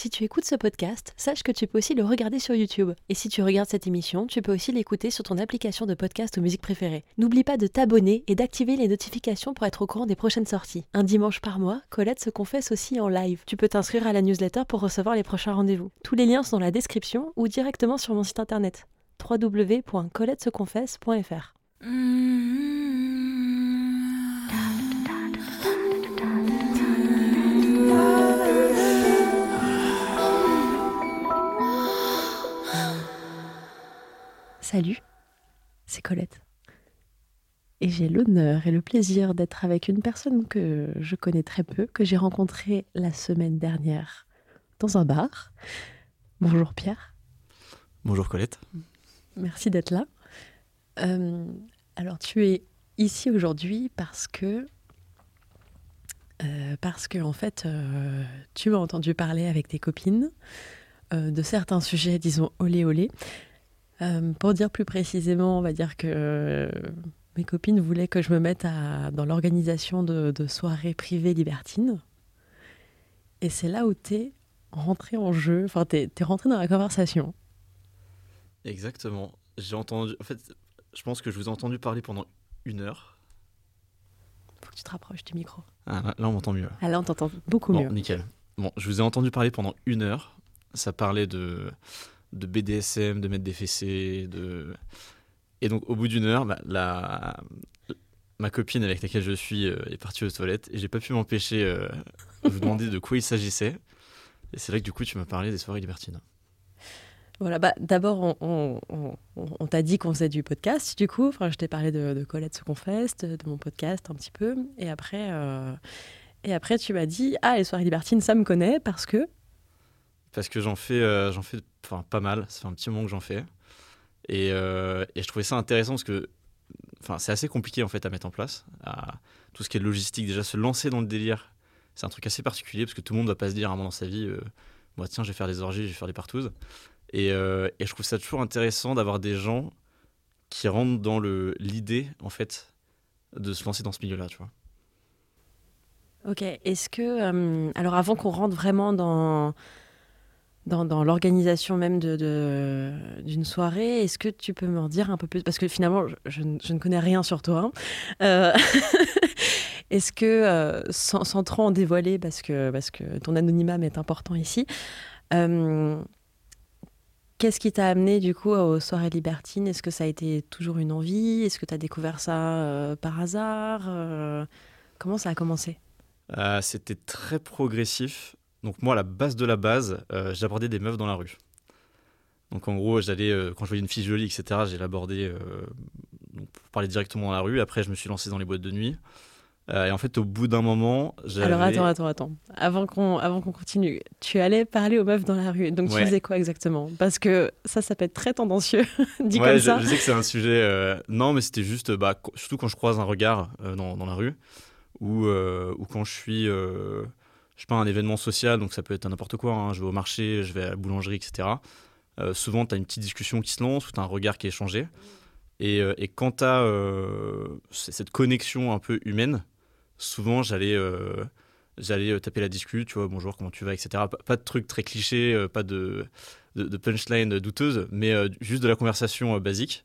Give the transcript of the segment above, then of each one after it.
Si tu écoutes ce podcast, sache que tu peux aussi le regarder sur YouTube. Et si tu regardes cette émission, tu peux aussi l'écouter sur ton application de podcast ou musique préférée. N'oublie pas de t'abonner et d'activer les notifications pour être au courant des prochaines sorties. Un dimanche par mois, Colette se confesse aussi en live. Tu peux t'inscrire à la newsletter pour recevoir les prochains rendez-vous. Tous les liens sont dans la description ou directement sur mon site internet www.coletteseconfesse.fr. Salut, c'est Colette. Et j'ai l'honneur et le plaisir d'être avec une personne que je connais très peu, que j'ai rencontrée la semaine dernière dans un bar. Bonjour Pierre, Bonjour Colette. merci d'être là. Euh, alors tu es ici aujourd'hui parce que euh, parce que en fait euh, tu m'as entendu parler avec tes copines de certains sujets, disons olé olé. Euh, pour dire plus précisément, on va dire que euh, mes copines voulaient que je me mette à- dans l'organisation de, de soirées privées libertines. Et c'est là où tu es rentré en jeu, enfin tu es, rentré dans la conversation. Exactement. J'ai entendu. En fait, je pense que je vous ai entendu parler pendant une heure. Faut que tu te rapproches du micro. Ah, là, là, on m'entend mieux. Ah là, on t'entend beaucoup Bon, mieux. nickel. Bon, je vous ai entendu parler pendant une heure. Ça parlait de, de BDSM, de mettre des fessées, de. Et donc, au bout d'une heure, bah, la... ma copine avec laquelle je suis euh, est partie aux toilettes et j'ai pas pu m'empêcher euh, de vous demander de quoi il s'agissait. Et c'est là que du coup, tu m'as parlé des soirées libertines. Voilà, bah, d'abord, on, on- on- on- on t'a dit qu'on faisait du podcast, du coup. Enfin, je t'ai parlé de, de Colette se confesse, de, de mon podcast un petit peu. Et après, euh, et après tu m'as dit Ah, les soirées libertines, ça me connaît parce que. Parce que j'en fais, euh, j'en fais enfin, pas mal. Ça fait un petit moment que j'en fais. Et, euh, et je trouvais ça intéressant parce que enfin, c'est assez compliqué en fait à mettre en place. Tout ce qui est logistique, déjà se lancer dans le délire, c'est un truc assez particulier parce que tout le monde ne va pas se dire à un moment dans sa vie euh, Moi, tiens, je vais faire des orgies, je vais faire des partouzes. Et, euh, et je trouve ça toujours intéressant d'avoir des gens qui rentrent dans l'idée en fait de se lancer dans ce milieu-là, tu vois. Ok, est-ce que. alors, avant qu'on rentre vraiment dans. Dans, l'organisation même d'une soirée, est-ce que tu peux m'en dire un peu plus? Parce que finalement, je, ne- connais rien sur toi. hein. Euh, est-ce que, euh, sans, sans trop en dévoiler, parce que, ton anonymat m'est important ici, euh, qu'est-ce qui t'a amené du coup aux soirées libertines? Est-ce que ça a été toujours une envie? Est-ce que tu as découvert ça par hasard? Comment ça a commencé? C'était très progressif. Donc moi, la base de la base, euh, j'abordais des meufs dans la rue. Donc en gros, j'allais euh, quand je voyais une fille jolie, etc. J'ai l'abordé euh, pour parler directement dans la rue. Après, je me suis lancé dans les boîtes de nuit. Euh, et en fait, au bout d'un moment, j'avais. Alors attends, attends, attends. Avant qu'on, avant qu'on continue, tu allais parler aux meufs dans la rue. Donc tu faisais quoi exactement? Parce que ça, ça peut être très tendancieux, dit Ouais, comme je, ça. je sais que c'est un sujet. Non, mais c'était juste, bah, surtout quand je croise un regard dans, dans la rue, ou, ou quand je suis, je sais pas, un événement social, donc ça peut être n'importe quoi, hein, je vais au marché, je vais à la boulangerie, etc. Euh, souvent, tu as une petite discussion qui se lance ou tu as un regard qui est échangé. Et, euh, et quand tu as cette connexion un peu humaine, souvent j'allais taper la discute, tu vois, bonjour, comment tu vas, etc. Pas, de trucs très clichés, pas de punchline douteuse, mais juste de la conversation basique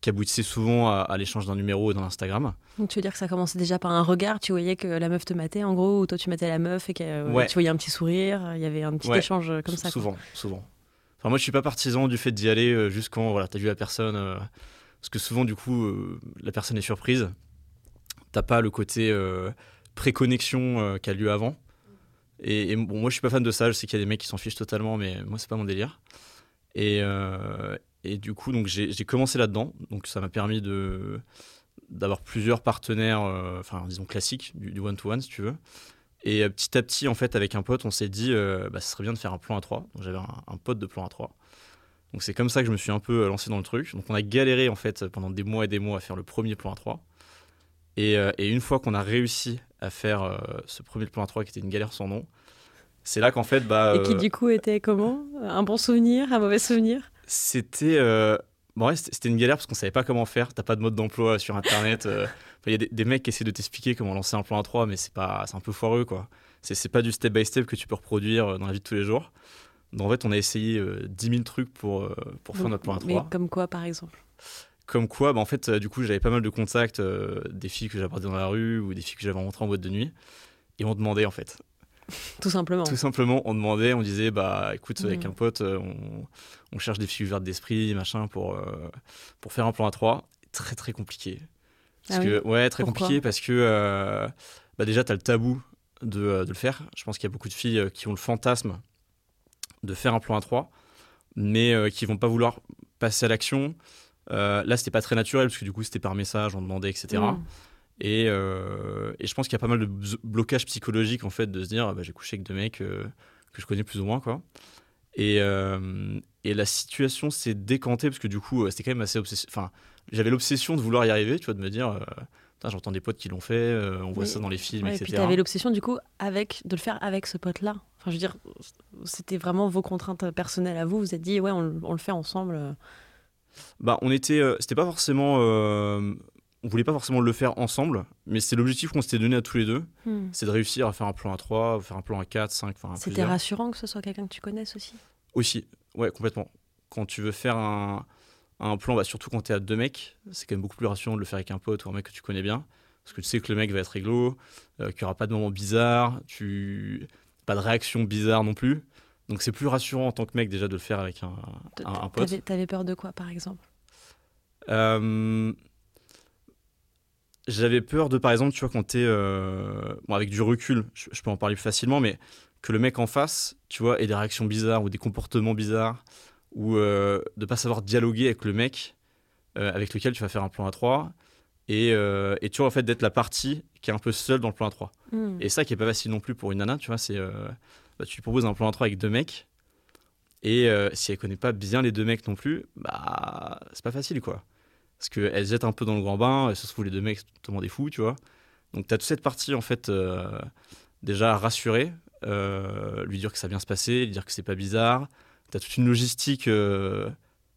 qui aboutissait souvent à, l'échange d'un numéro et d'un Instagram. Donc tu veux dire que ça commençait déjà par un regard, tu voyais que la meuf te matait en gros, ou toi tu matais la meuf et que euh, tu voyais un petit sourire, il y avait un petit échange comme ça. Souvent, souvent. Enfin, moi je suis pas partisan du fait d'y aller euh, juste quand voilà, tu as vu la personne, euh, parce que souvent du coup la personne est surprise, t'as pas le côté pré-connexion qui a lieu avant. Et, bon, moi je suis pas fan de ça, je sais qu'il y a des mecs qui s'en fichent totalement, mais moi c'est pas mon délire. Et, et du coup, donc j'ai commencé là-dedans. Donc ça m'a permis de d'avoir plusieurs partenaires, euh, enfin disons classiques, du one-to-one si tu veux. Et euh, petit à petit, en fait, avec un pote, on s'est dit, euh, bah, ça serait bien de faire un plan à 3. Donc j'avais un, pote de plan à 3. Donc c'est comme ça que je me suis un peu lancé dans le truc. Donc on a galéré en fait pendant des mois et des mois à faire le premier plan à 3. Et, et une fois qu'on a réussi à faire ce premier plan à 3 qui était une galère sans nom, c'est là qu'en fait... Bah, et qui du coup était comment? Un bon souvenir? Un mauvais souvenir? C'était euh, bon, c'était une galère parce qu'on savait pas comment faire. T'as pas de mode d'emploi sur internet. Euh. Il y a des, mecs qui essaient de t'expliquer comment lancer un plan à 3, mais c'est pas, c'est un peu foireux quoi. C'est pas du step by step que tu peux reproduire euh, dans la vie de tous les jours. Donc en fait, on a essayé 10 000 trucs pour, pour faire notre plan à 3. Mais comme quoi par exemple? Comme quoi, bah en fait, du coup, j'avais pas mal de contacts, des filles que j'avais dans la rue ou des filles que j'avais rencontrées en boîte de nuit. Et on demandait, en fait, Tout simplement. Tout simplement, on demandait, on disait, bah écoute, avec mm. un pote, euh, on, cherche des filles ouvertes d'esprit, machin, pour, euh, pour faire un plan à 3. Très très compliqué. Parce ah que, Ouais, très compliqué parce que euh, bah, déjà, tu as le tabou de, de, le faire. Je pense qu'il y a beaucoup de filles qui ont le fantasme de faire un plan à 3, mais qui vont pas vouloir passer à l'action. là, c'était pas très naturel parce que du coup, c'était par message, on demandait, etc. Euh, et, je pense qu'il y a pas mal de blocages psychologiques en fait de se dire ah bah, j'ai couché avec deux mecs euh, que je connais plus ou moins quoi. Et, euh, et la situation s'est décantée parce que du coup c'était quand même assez obsessif. Enfin, j'avais l'obsession de vouloir y arriver, tu vois, de me dire j'entends des potes qui l'ont fait, on voit ça dans les films, etc. Et puis tu avais l'obsession du coup avec de le faire avec ce pote là. Enfin, je veux dire, c'était vraiment vos contraintes personnelles à vous. Vous vous êtes dit ouais on, on le fait ensemble. Bah, on était, c'était pas forcément on voulait pas forcément le faire ensemble, mais c'est l'objectif qu'on s'était donné à tous les deux. Hmm. C'est de réussir à faire un plan à 3, faire un plan à 4, 5, enfin C'était rassurant que ce soit quelqu'un que tu connaisses aussi Aussi, ouais, complètement. Quand tu veux faire un, un plan, bah, surtout quand tu es à deux mecs, c'est quand même beaucoup plus rassurant de le faire avec un pote ou un mec que tu connais bien. Parce que tu sais que le mec va être réglo, euh, qu'il n'y aura pas de moments bizarres, tu... pas de réaction bizarre non plus. Donc c'est plus rassurant en tant que mec déjà de le faire avec un, un, pote. T'avais peur de quoi par exemple? Euh, j'avais peur de, par exemple, tu vois, quand t'es. Euh, bon, avec du recul, je, peux en parler plus facilement, mais que le mec en face, tu vois, ait des réactions bizarres ou des comportements bizarres, ou euh, de pas savoir dialoguer avec le mec euh, avec lequel tu vas faire un plan à 3 et, euh, et tu vois, en fait, d'être la partie qui est un peu seule dans le plan à 3 hmm. Et ça qui est pas facile non plus pour une nana, tu vois, c'est. Bah, tu lui proposes un plan à 3 avec deux mecs, et si elle connaît pas bien les deux mecs non plus, bah, c'est pas facile, quoi. Parce qu'elle se jette un peu dans le grand bain, et se trouve les deux mecs totalement des fous, tu vois. Donc tu as toute cette partie, en fait, euh, déjà à rassurer, euh, lui dire que ça vient se passer, lui dire que c'est pas bizarre. Tu as toute une logistique, euh,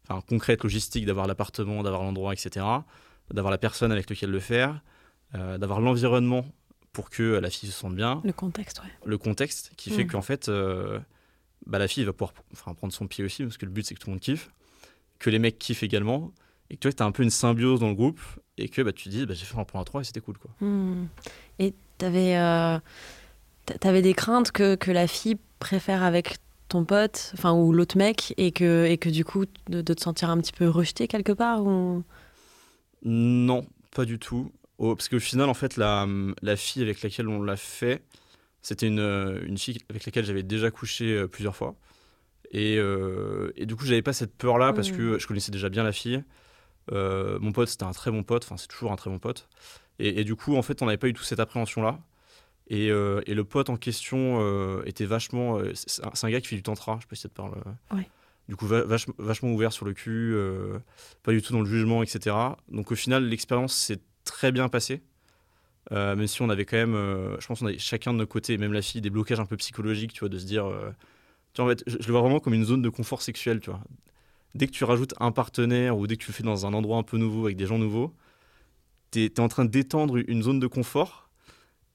enfin concrète logistique d'avoir l'appartement, d'avoir l'endroit, etc. D'avoir la personne avec laquelle le faire, d'avoir l'environnement pour que la fille se sente bien. Le contexte, ouais. Le contexte qui fait mm. qu'en fait, bah, la fille va pouvoir prendre son pied aussi, parce que le but c'est que tout le monde kiffe, que les mecs kiffent également, et que tu vois, as un peu une symbiose dans le groupe et que bah, tu dis bah, j'ai fait un point à 3 et c'était cool. Quoi. Hmm. Et tu avais, euh, avais, des craintes que, que, la fille préfère avec ton pote enfin ou l'autre mec et que, et que du coup de, te sentir un petit peu rejeté quelque part ou... Non, pas du tout. Oh, parce qu'au final, en fait, la, la fille avec laquelle on l'a fait, c'était une, une fille avec laquelle j'avais déjà couché euh, plusieurs fois. Et, euh, et, du coup, j'avais pas cette peur-là parce hmm. que je connaissais déjà bien la fille. Euh, mon pote, c'était un très bon pote, enfin, c'est toujours un très bon pote. Et, du coup, en fait, on n'avait pas eu toute cette appréhension-là. Et, euh, et, le pote en question euh, était vachement. c'est un, gars qui fait du tantra, je sais pas si ça te parle. Du coup, vachement ouvert sur le cul, pas du tout dans le jugement, etc. Donc au final, l'expérience s'est très bien passée. Même si on avait quand même, je pense qu'on avait chacun de nos côtés, même la fille, des blocages un peu psychologiques, tu vois, de se dire, tu vois, en fait, je, je le vois vraiment comme une zone de confort sexuel, tu vois. Dès que tu rajoutes un partenaire ou dès que tu le fais dans un endroit un peu nouveau avec des gens nouveaux, tu es, en train d'étendre une zone de confort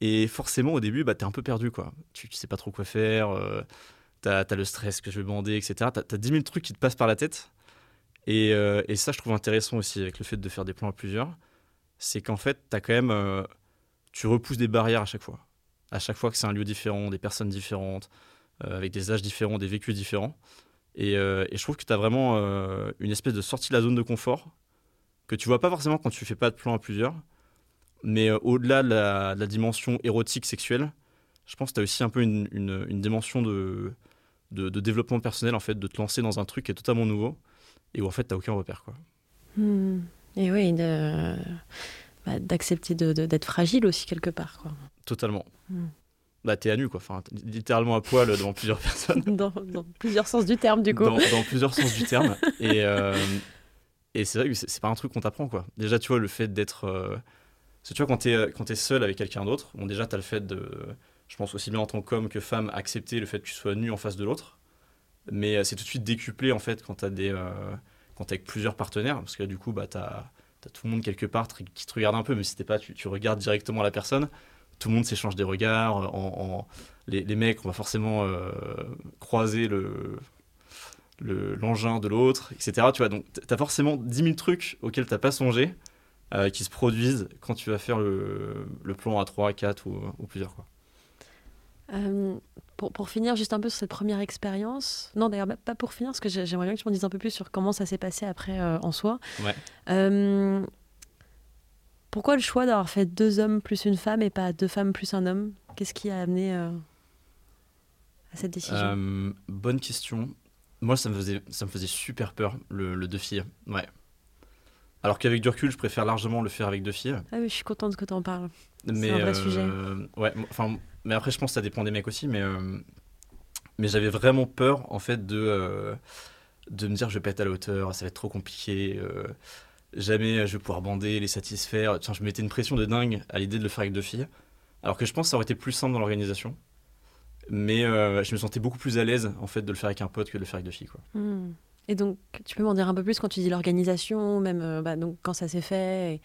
et forcément au début, bah, tu es un peu perdu, quoi. Tu, tu sais pas trop quoi faire, euh, tu as, le stress que je vais bander, etc. Tu as, 10 000 trucs qui te passent par la tête. Et, euh, et ça, je trouve intéressant aussi avec le fait de faire des plans à plusieurs, c'est qu'en fait, tu as quand même euh, tu repousses des barrières à chaque fois. À chaque fois que c'est un lieu différent, des personnes différentes, euh, avec des âges différents, des vécus différents. Et, euh, et je trouve que tu as vraiment euh, une espèce de sortie de la zone de confort que tu vois pas forcément quand tu fais pas de plan à plusieurs. Mais euh, au-delà de la, de la dimension érotique, sexuelle, je pense que tu as aussi un peu une, une- une dimension de, de, de développement personnel, en fait, de te lancer dans un truc qui est totalement nouveau et où en fait tu aucun repère. Quoi. Hmm. Et oui, bah, d'accepter d'être fragile aussi quelque part. Quoi. Totalement. Mm. Bah, t'es à nu, quoi. Enfin, littéralement à poil devant plusieurs personnes. dans, dans plusieurs sens du terme, du coup. dans, dans plusieurs sens du terme. Et, euh, et c'est vrai que c'est pas un truc qu'on t'apprend, quoi. Déjà, tu vois, le fait d'être. euh, parce que tu vois, quand t'es euh, quand t'es seul avec quelqu'un d'autre, bon, déjà, t'as le fait de. Je pense aussi bien en tant qu'homme que femme, accepter le fait que tu sois nu en face de l'autre. Mais euh, c'est tout de suite décuplé, en fait, quand t'as des. euh, quand t'es avec plusieurs partenaires. Parce que du coup, bah, t'as as tout le monde quelque part qui te regarde un peu, mais si t'es pas, tu, tu regardes directement la personne. Tout le monde s'échange des regards. En, en- les, les mecs, on va forcément euh, croiser le, le- l'engin de l'autre, etc. Tu vois, donc tu as forcément 10 000 trucs auxquels tu n'as pas songé euh, qui se produisent quand tu vas faire le, le plan à 3, 4 ou, ou plusieurs. Quoi. Euh, pour, pour finir juste un peu sur cette première expérience, non d'ailleurs pas pour finir, parce que j'ai- j'aimerais bien que tu m'en dises un peu plus sur comment ça s'est passé après euh, en soi. Ouais. Euh, pourquoi le choix d'avoir fait deux hommes plus une femme et pas deux femmes plus un homme? Qu'est-ce qui a amené euh, à cette décision? Euh, bonne question. Moi, ça me faisait, ça me faisait super peur, le, le deux filles. Ouais. Alors qu'avec du recul, je préfère largement le faire avec deux filles. Ah oui, je suis contente que tu en parles. Mais, un vrai euh, sujet. Ouais, m- enfin, mais après, je pense que ça dépend des mecs aussi. Mais, euh, mais j'avais vraiment peur, en fait, de, euh, de me dire je vais pas être à la hauteur, ça va être trop compliqué. Euh, jamais je vais pouvoir bander, les satisfaire. Tiens, je me mettais une pression de dingue à l'idée de le faire avec deux filles. Alors que je pense que ça aurait été plus simple dans l'organisation. Mais euh, je me sentais beaucoup plus à l'aise, en fait, de le faire avec un pote que de le faire avec deux filles. Quoi. Hmm. Et donc, tu peux m'en dire un peu plus quand tu dis l'organisation, même euh, bah, donc, quand ça s'est fait et-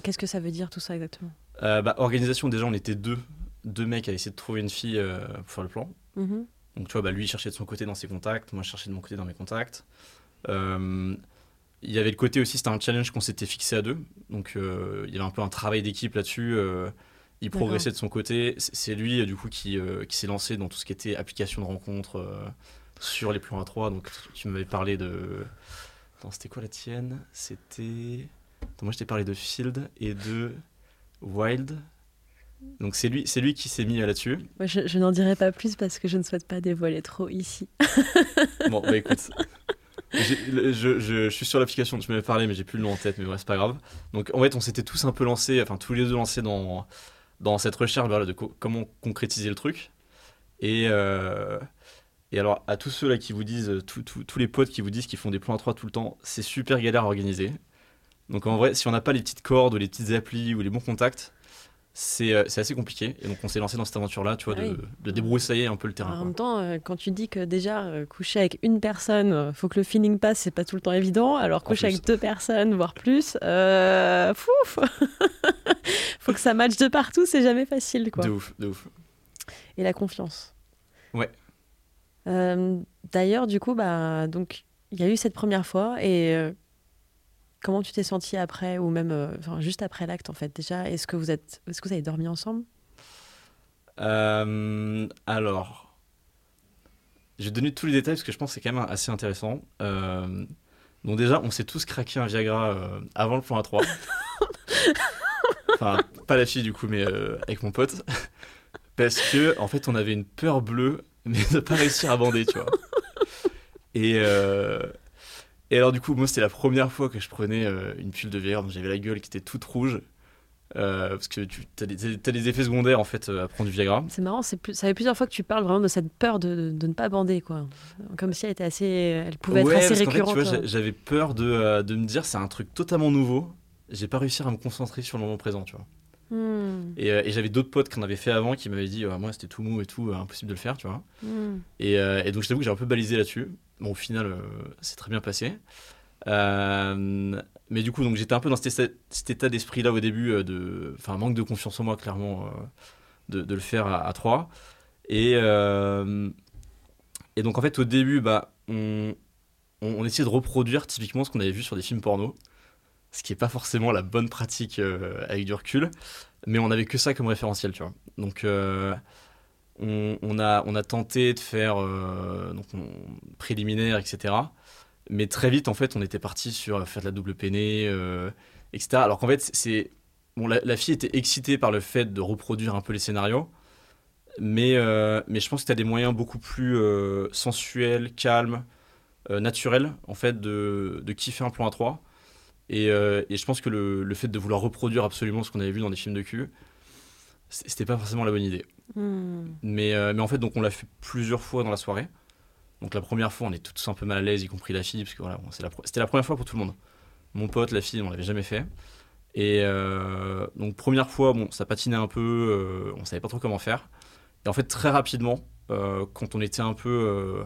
Qu'est-ce que ça veut dire tout ça exactement? Euh, bah, organisation, déjà, on était deux. Deux mecs à essayer de trouver une fille euh, pour faire le plan. Mhm. Donc tu vois, bah, lui il cherchait de son côté dans ses contacts, moi je cherchais de mon côté dans mes contacts. Il y avait le côté aussi, c'était un challenge qu'on s'était fixé à deux. Donc euh, il y avait un peu un travail d'équipe là-dessus. euh, il progressait de son côté. C'est lui du coup qui, euh, qui s'est lancé dans tout ce qui était application de rencontres euh, sur les plans A3. Donc tu m'avais parlé de... Attends, c'était quoi la tienne? C'était... Attends, moi je t'ai parlé de Field et de Wild. Donc c'est lui, c'est lui qui s'est mis là-dessus. Moi, Je, je n'en dirai pas plus parce que je ne souhaite pas dévoiler trop ici. Bon, bah écoute. Je, suis sur l'application, tu m'avais parlé, mais j'ai plus le nom en tête, mais ouais, c'est pas grave. Donc en fait, on s'était tous un peu lancés, enfin tous les deux lancés dans, dans cette recherche voilà, de co- comment concrétiser le truc. Et, euh, et alors, à tous ceux là qui vous disent, tous- les potes qui vous disent qu'ils font des plans à 3 tout le temps, c'est super galère à organiser. Donc en vrai, si on n'a pas les petites cordes ou les petites applis ou les bons contacts, c'est euh, c'est assez compliqué. Et donc on s'est lancé dans cette aventure-là, tu vois, Ah de, débroussailler un peu le terrain. en même temps, euh, quand tu dis que déjà euh, coucher avec une personne, faut que le feeling passe, c'est pas tout le temps évident. Alors coucher avec deux personnes, voire plus, euh, fouf Faut que ça matche de partout, c'est jamais facile, quoi. De ouf, de ouf. Et la confiance. Ouais. D'ailleurs, du coup, bah, donc il y a eu cette première fois et comment tu t'es senti après ou même euh, juste après l'acte en fait déjà? Est-ce que vous êtes, est-ce que vous avez dormi ensemble? Euh, alors, je vais donner tous les détails parce que je pense que c'est quand même assez intéressant. Euh, donc déjà, on s'est tous craqué un Viagra avant le plan A3. enfin, pas la fille du coup, mais avec mon pote. Parce que, en fait, on avait une peur bleue, mais de pas réussir à bander, tu vois. Et, et alors, du coup, moi, c'était la première fois que je prenais euh, une pile de Viagra, donc j'avais la gueule qui était toute rouge. Euh, parce que tu as des, effets secondaires en fait euh, à prendre du Viagra. C'est marrant, c'est ça fait plusieurs fois que tu parles vraiment de cette peur de, de- de ne pas bander quoi. Comme si elle était assez, elle pouvait ouais, être assez récurrente. tu vois, j'a- j'avais peur de, euh, de me dire c'est un truc totalement nouveau. J'ai pas réussi à me concentrer sur le moment présent, tu vois. Hmm. Et, euh, et j'avais d'autres potes qui en avaient fait avant qui m'avaient dit, euh, moi c'était tout mou et tout, euh, impossible de le faire, tu vois. Hmm. Et, euh, et donc je t'avoue que j'ai un peu balisé là-dessus. Bon, au final, c'est très bien passé. Euh, mais du coup, donc j'étais un peu dans cet état, cet état d'esprit-là au début, euh, de, enfin, manque de confiance en moi, clairement, euh, de, de le faire à, à 3. Et, euh, et donc en fait, au début, bah, on, on, on essayait de reproduire typiquement ce qu'on avait vu sur des films porno. Ce qui n'est pas forcément la bonne pratique euh, avec du recul, mais on avait que ça comme référentiel, tu vois. Donc, euh, on, a, on a tenté de faire euh, donc on- préliminaire, etc. Mais très vite, en fait, on était parti sur faire de la double peinée, euh, etc. Alors qu'en fait, c'est bon, la, fille était excitée par le fait de reproduire un peu les scénarios, mais, euh, mais je pense que tu as des moyens beaucoup plus euh, sensuels, calmes, euh, naturels, en fait, de, de kiffer un plan à 3. Et, euh, et je pense que le, le fait de vouloir reproduire absolument ce qu'on avait vu dans des films de cul, c'était pas forcément la bonne idée. Hmm. Mais, euh, mais en fait, donc on l'a fait plusieurs fois dans la soirée. Donc la première fois, on est tous un peu mal à l'aise, y compris la fille, parce que voilà, c'était la première fois pour tout le monde. Mon pote, la fille, on l'avait jamais fait. Et euh, donc première fois, bon, ça patinait un peu, on savait pas trop comment faire. Et en fait, très rapidement, quand on était un peu,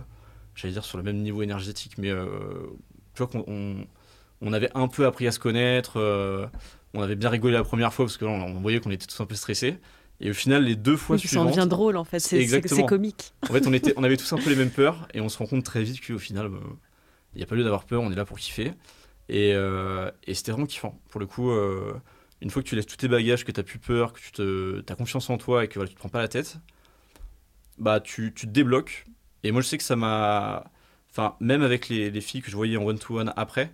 j'allais dire sur le même niveau énergétique, mais tu vois qu'on on, avait un peu appris à se connaître, euh, on avait bien rigolé la première fois parce que là, on, voyait qu'on était tous un peu stressés. Et au final, les deux fois Oui, ça en suivantes, devient drôle en fait, c'est- comique. en fait, on, était, on avait tous un peu les mêmes peurs et on se rend compte très vite qu'au final, bah, il n'y a pas lieu d'avoir peur, on est là pour kiffer. Et, euh, et c'était vraiment kiffant. Pour le coup, euh, une fois que tu laisses tous tes bagages, que tu n'as plus peur, que tu te, as confiance en toi et que voilà, tu te prends pas la tête, bah tu, tu te débloques. Et moi, je sais que ça m'a. Enfin, même avec les, les filles que je voyais en one-to-one après,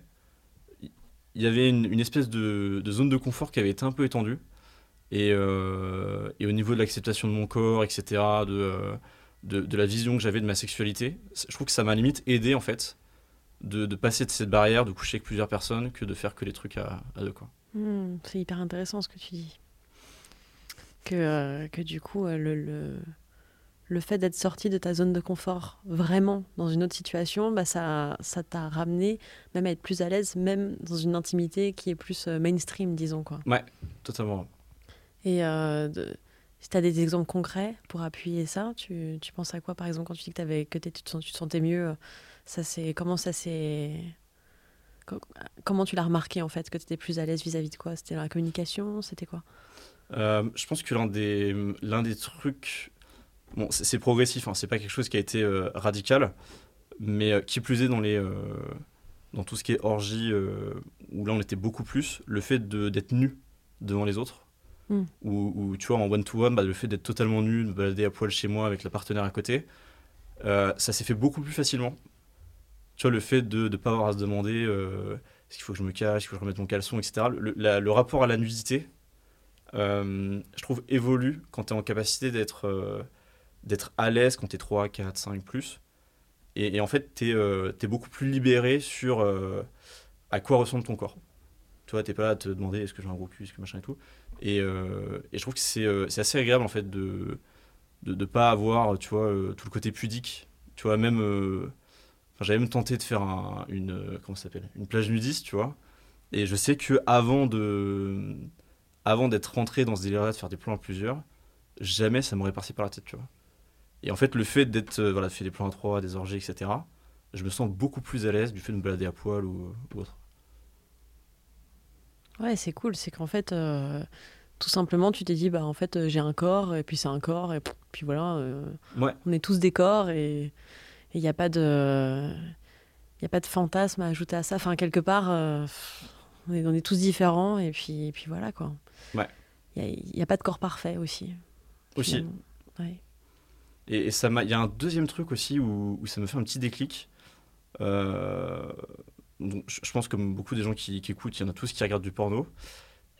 il y avait une, espèce de, zone de confort qui avait été un peu étendue. Et, euh, au niveau de l'acceptation de mon corps, etc., de, euh, de, de la vision que j'avais de ma sexualité, je trouve que ça m'a limite aidé en fait de, passer de cette barrière, de coucher avec plusieurs personnes, que de faire que les trucs à, deux. Quoi. Hmm, c'est hyper intéressant ce que tu dis. Que, euh, que du coup, le, le fait d'être sorti de ta zone de confort vraiment dans une autre situation, bah, ça ça t'a ramené même à être plus à l'aise, même dans une intimité qui est plus euh, mainstream, disons. quoi. Totalement. Et euh, de- si tu as des exemples concrets pour appuyer ça, tu, tu penses à quoi par exemple quand tu dis que, t'avais- que tu, te, sentais mieux ça c'est Comment ça s'est. co- Comment tu l'as remarqué en fait que tu étais plus à l'aise vis-à-vis de quoi? C'était dans la communication? C'était quoi? Euh, je pense que l'un des, l'un des trucs. Bon, c'est, progressif, hein, c'est pas quelque chose qui a été euh, radical, mais euh, qui plus est dans, les, euh, dans tout ce qui est orgie, euh, où là on était beaucoup plus, le fait d'être nu devant les autres. Mm. Ou, ou, tu vois, en one-to-one, bah, le fait d'être totalement nu, de balader à poil chez moi avec la partenaire à côté, ça s'est fait beaucoup plus facilement. Tu vois, le fait de ne pas avoir à se demander est-ce qu'il faut que je me cache, est-ce qu'il faut que je remette mon caleçon, etc. Le, la- le rapport à la nudité, je trouve, évolue quand tu es en capacité d'être d'être à l'aise quand tu es 3, 4, 5 plus. Et, en fait, tu es, beaucoup plus libéré sur euh, à quoi ressemble ton corps. Tu vois, t'es pas là à te demander est-ce que j'ai un gros cul, est-ce que machin et tout. Et, euh, je trouve que c'est euh, assez agréable en fait de de, de pas avoir, tu vois, euh, tout le côté pudique. Tu vois, même. euh, j'avais même tenté de faire un- une euh, comment s'appelle? Une plage nudiste, tu vois. Et je sais que avant de avant d'être rentré dans ce délire-là de faire des plans à plusieurs, jamais ça m'aurait passé par la tête, tu vois. Et en fait, le fait d'être euh, voilà, fait des plans à trois, des orgies, etc. Je me sens beaucoup plus à l'aise du fait de me balader à poil ou, ou autre. Ouais, c'est cool. C'est qu'en fait, euh, tout simplement, tu t'es dit, bah en fait, euh, j'ai un corps, et puis c'est un corps, et puis voilà, euh, Ouais. on est tous des corps, et il n'y a pas de. Il a pas de fantasme à ajouter à ça. Enfin, quelque part, on, est, on est tous différents, et puis, et puis voilà, quoi. Ouais. Il n'y a, pas de corps parfait aussi. Aussi. Ouais. Et, ça. Il y a un deuxième truc aussi où, ça me fait un petit déclic. Euh, je pense comme beaucoup des gens qui, écoutent, il y en a tous qui regardent du porno.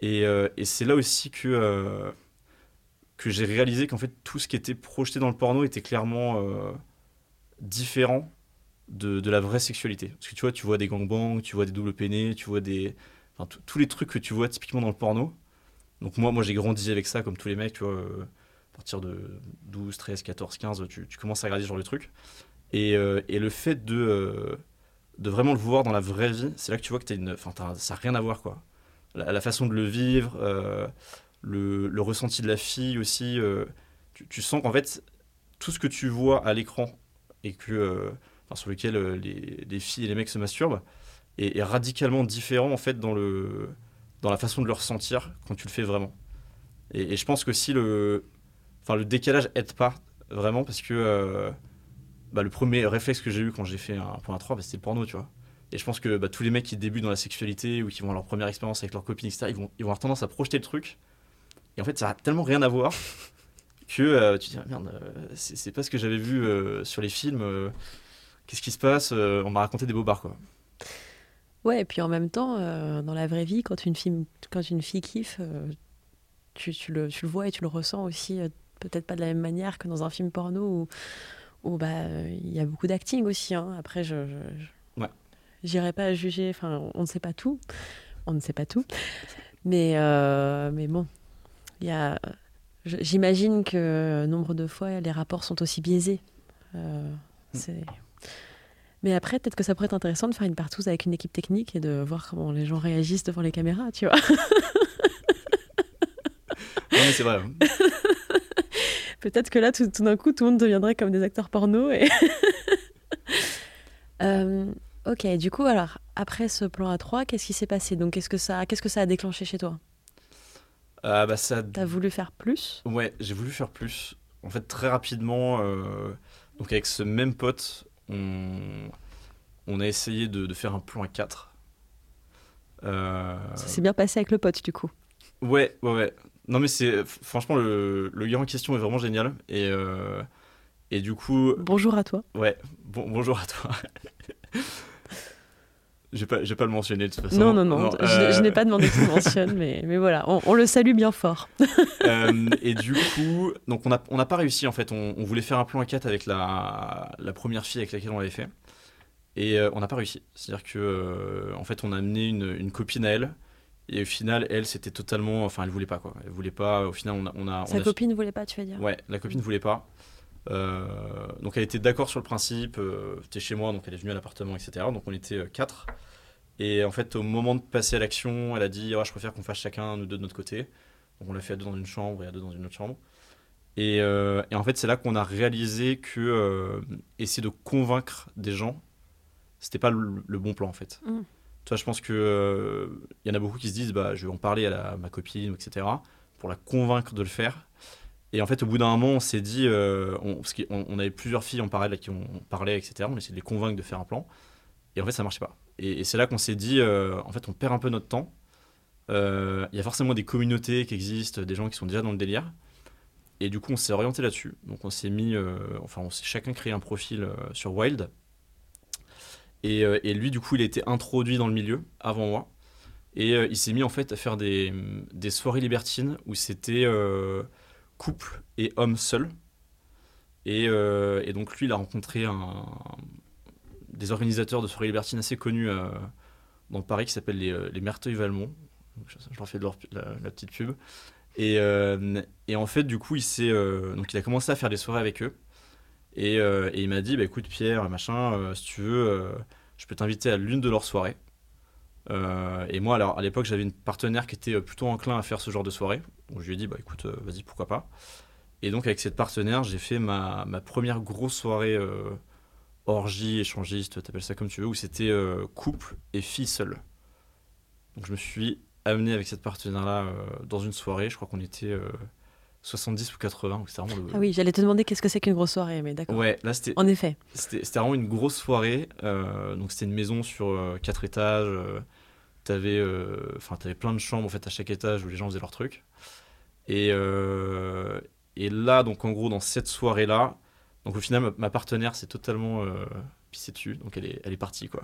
Et, euh, c'est là aussi que, euh, que j'ai réalisé qu'en fait tout ce qui était projeté dans le porno était clairement différent de, la vraie sexualité. Parce que tu vois, tu vois des gangbangs, tu vois des doubles peinés, tu vois des. Enfin, tous- tous les trucs que tu vois typiquement dans le porno. Donc moi, moi j'ai grandi avec ça comme tous les mecs, tu vois. À partir de 12, 13, 14, 15, tu, commences à regarder genre de truc. Et, euh, et le fait de, euh, de vraiment le voir dans la vraie vie, c'est là que tu vois que t'as- ça n'a rien à voir. Quoi. La, façon de le vivre, euh, le, le ressenti de la fille aussi. euh, tu, sens qu'en fait, tout ce que tu vois à l'écran et que, sur lequel les, les filles et les mecs se masturbent est, radicalement différent en fait dans, le, dans la façon de le ressentir quand tu le fais vraiment. Et, et je pense que si le, enfin, le décalage aide pas vraiment parce que euh, bah, le premier réflexe que j'ai eu quand j'ai fait un point 3, bah, c'était le porno, tu vois. Et je pense que bah, tous les mecs qui débutent dans la sexualité ou qui vont à leur première expérience avec leur copine, etc., ils vont, ils vont avoir tendance à projeter le truc. Et en fait, ça a tellement rien à voir que euh, tu te dis, ah, merde, euh, c'est c'est pas ce que j'avais vu euh, sur les films. euh, Qu'est-ce qui se passe Euh, On m'a raconté des bobards, quoi. Ouais, et puis en même temps, euh, dans la vraie vie, quand une fille, quand une fille kiffe, euh, tu, tu le, tu le vois et tu le ressens aussi, euh, peut-être pas de la même manière que dans un film porno où, où bah, il y a beaucoup d'acting aussi. hein. Après, je. Ouais. J'irai pas juger, enfin, on ne sait pas tout. On ne sait pas tout. Mais, euh, mais bon, il y a. J'imagine que nombre de fois, les rapports sont aussi biaisés. Euh, c'est. Mais après, peut-être que ça pourrait être intéressant de faire une partouze avec une équipe technique et de voir comment les gens réagissent devant les caméras, tu vois. C'est vrai. peut-être que là, tout, tout d'un coup, tout le monde deviendrait comme des acteurs porno. Et... Euh, ok, du coup, alors, après ce plan à 3 qu'est-ce qui s'est passé? Donc, qu'est-ce que, ça, qu'est-ce que ça a déclenché chez toi? Ah, bah, ça T'as voulu faire plus? Ouais, j'ai voulu faire plus. En fait, très rapidement, euh, donc avec ce même pote, on, on a essayé de, de faire un plan à 4. Euh, Ça s'est bien passé avec le pote, du coup. ouais, ouais, ouais. Non, mais c'est. Franchement, le, le gars en question est vraiment génial. Et, euh, et du coup, Bonjour à toi. ouais, bon, bonjour à toi. Je vais pas, pas le mentionner de toute façon. non, non, non, je, je euh, n'ai pas demandé que tu le mentionnes, mais, mais voilà, on, on le salue bien fort. Euh, et du coup, donc on n'a on n'a pas réussi en fait. On, on voulait faire un plan à 4 avec la, la première fille avec laquelle on l'avait fait. Et euh, on n'a pas réussi. C'est-à-dire que en fait, on a amené une, une copine à elle. Et au final, elle, c'était totalement. Enfin, elle voulait pas quoi. Elle voulait pas. Au final, on a. On a on Sa a- copine voulait pas, tu vas dire Ouais, la copine voulait pas. Euh, donc elle était d'accord sur le principe. Euh, T'es chez moi, donc elle est venue à l'appartement, etc. Donc on était euh, quatre. Et en fait, au moment de passer à l'action, elle a dit Ouais, Je préfère qu'on fasse chacun, nous deux de notre côté. Donc on l'a fait à deux dans une chambre et à deux dans une autre chambre. Et, euh, et en fait, c'est là qu'on a réalisé que essayer de convaincre des gens, c'était pas le, le bon plan en fait. Mm. Je pense que euh, y en a beaucoup qui se disent bah, Je vais en parler à, ma copine, etc. pour la convaincre de le faire. Et en fait, au bout d'un moment, on s'est dit, euh, on, parce qu'on on avait plusieurs filles en parallèle qui on, parlait, etc. On essayait de les convaincre de faire un plan. Et en fait, ça marchait pas. Et, c'est là qu'on s'est dit, euh, en fait, on perd un peu notre temps. Il y a forcément des communautés qui existent, des gens qui sont déjà dans le délire. Et du coup, on s'est orienté là-dessus. Donc, on s'est mis, enfin, on s'est chacun créé un profil sur Wild. Et, euh, et lui, du coup, il a été introduit dans le milieu avant moi. Et euh, il s'est mis en fait à faire des, soirées libertines où c'était euh, couple et homme seul. Et, donc lui, il a rencontré des organisateurs de soirées libertines assez connus euh, dans Paris qui s'appellent les, les Merteuil-Valmont. Je, leur fais de leur- la, petite pub. Et, en fait, du coup, il, donc il a commencé à faire des soirées avec eux. Et, euh, et il m'a dit, bah, écoute Pierre, machin, euh, si tu veux, euh, je peux t'inviter à l'une de leurs soirées. Et moi, alors, à l'époque, j'avais une partenaire qui était plutôt enclin à faire ce genre de soirée. Donc je lui ai dit, bah écoute, vas-y, pourquoi pas. Et donc, avec cette partenaire, j'ai fait ma, ma première grosse soirée orgie, échangiste, t'appelles ça comme tu veux, où c'était couple et fille seule. Donc je me suis amené avec cette partenaire-là dans une soirée, je crois qu'on était 70 ou 80, donc c'était vraiment le... Ah oui, j'allais te demander qu'est-ce que c'est qu'une grosse soirée, mais d'accord. Ouais, là c'était En effet. c'était vraiment une grosse soirée. euh, donc c'était une maison sur euh, quatre étages. euh, t'avais, euh, enfin t'avais plein de chambres en fait à chaque étage où les gens faisaient leurs trucs. Et, euh, et là, donc en gros, dans cette soirée-là, donc au final, ma, ma partenaire s'est totalement pissée dessus. Donc elle est, elle est partie quoi.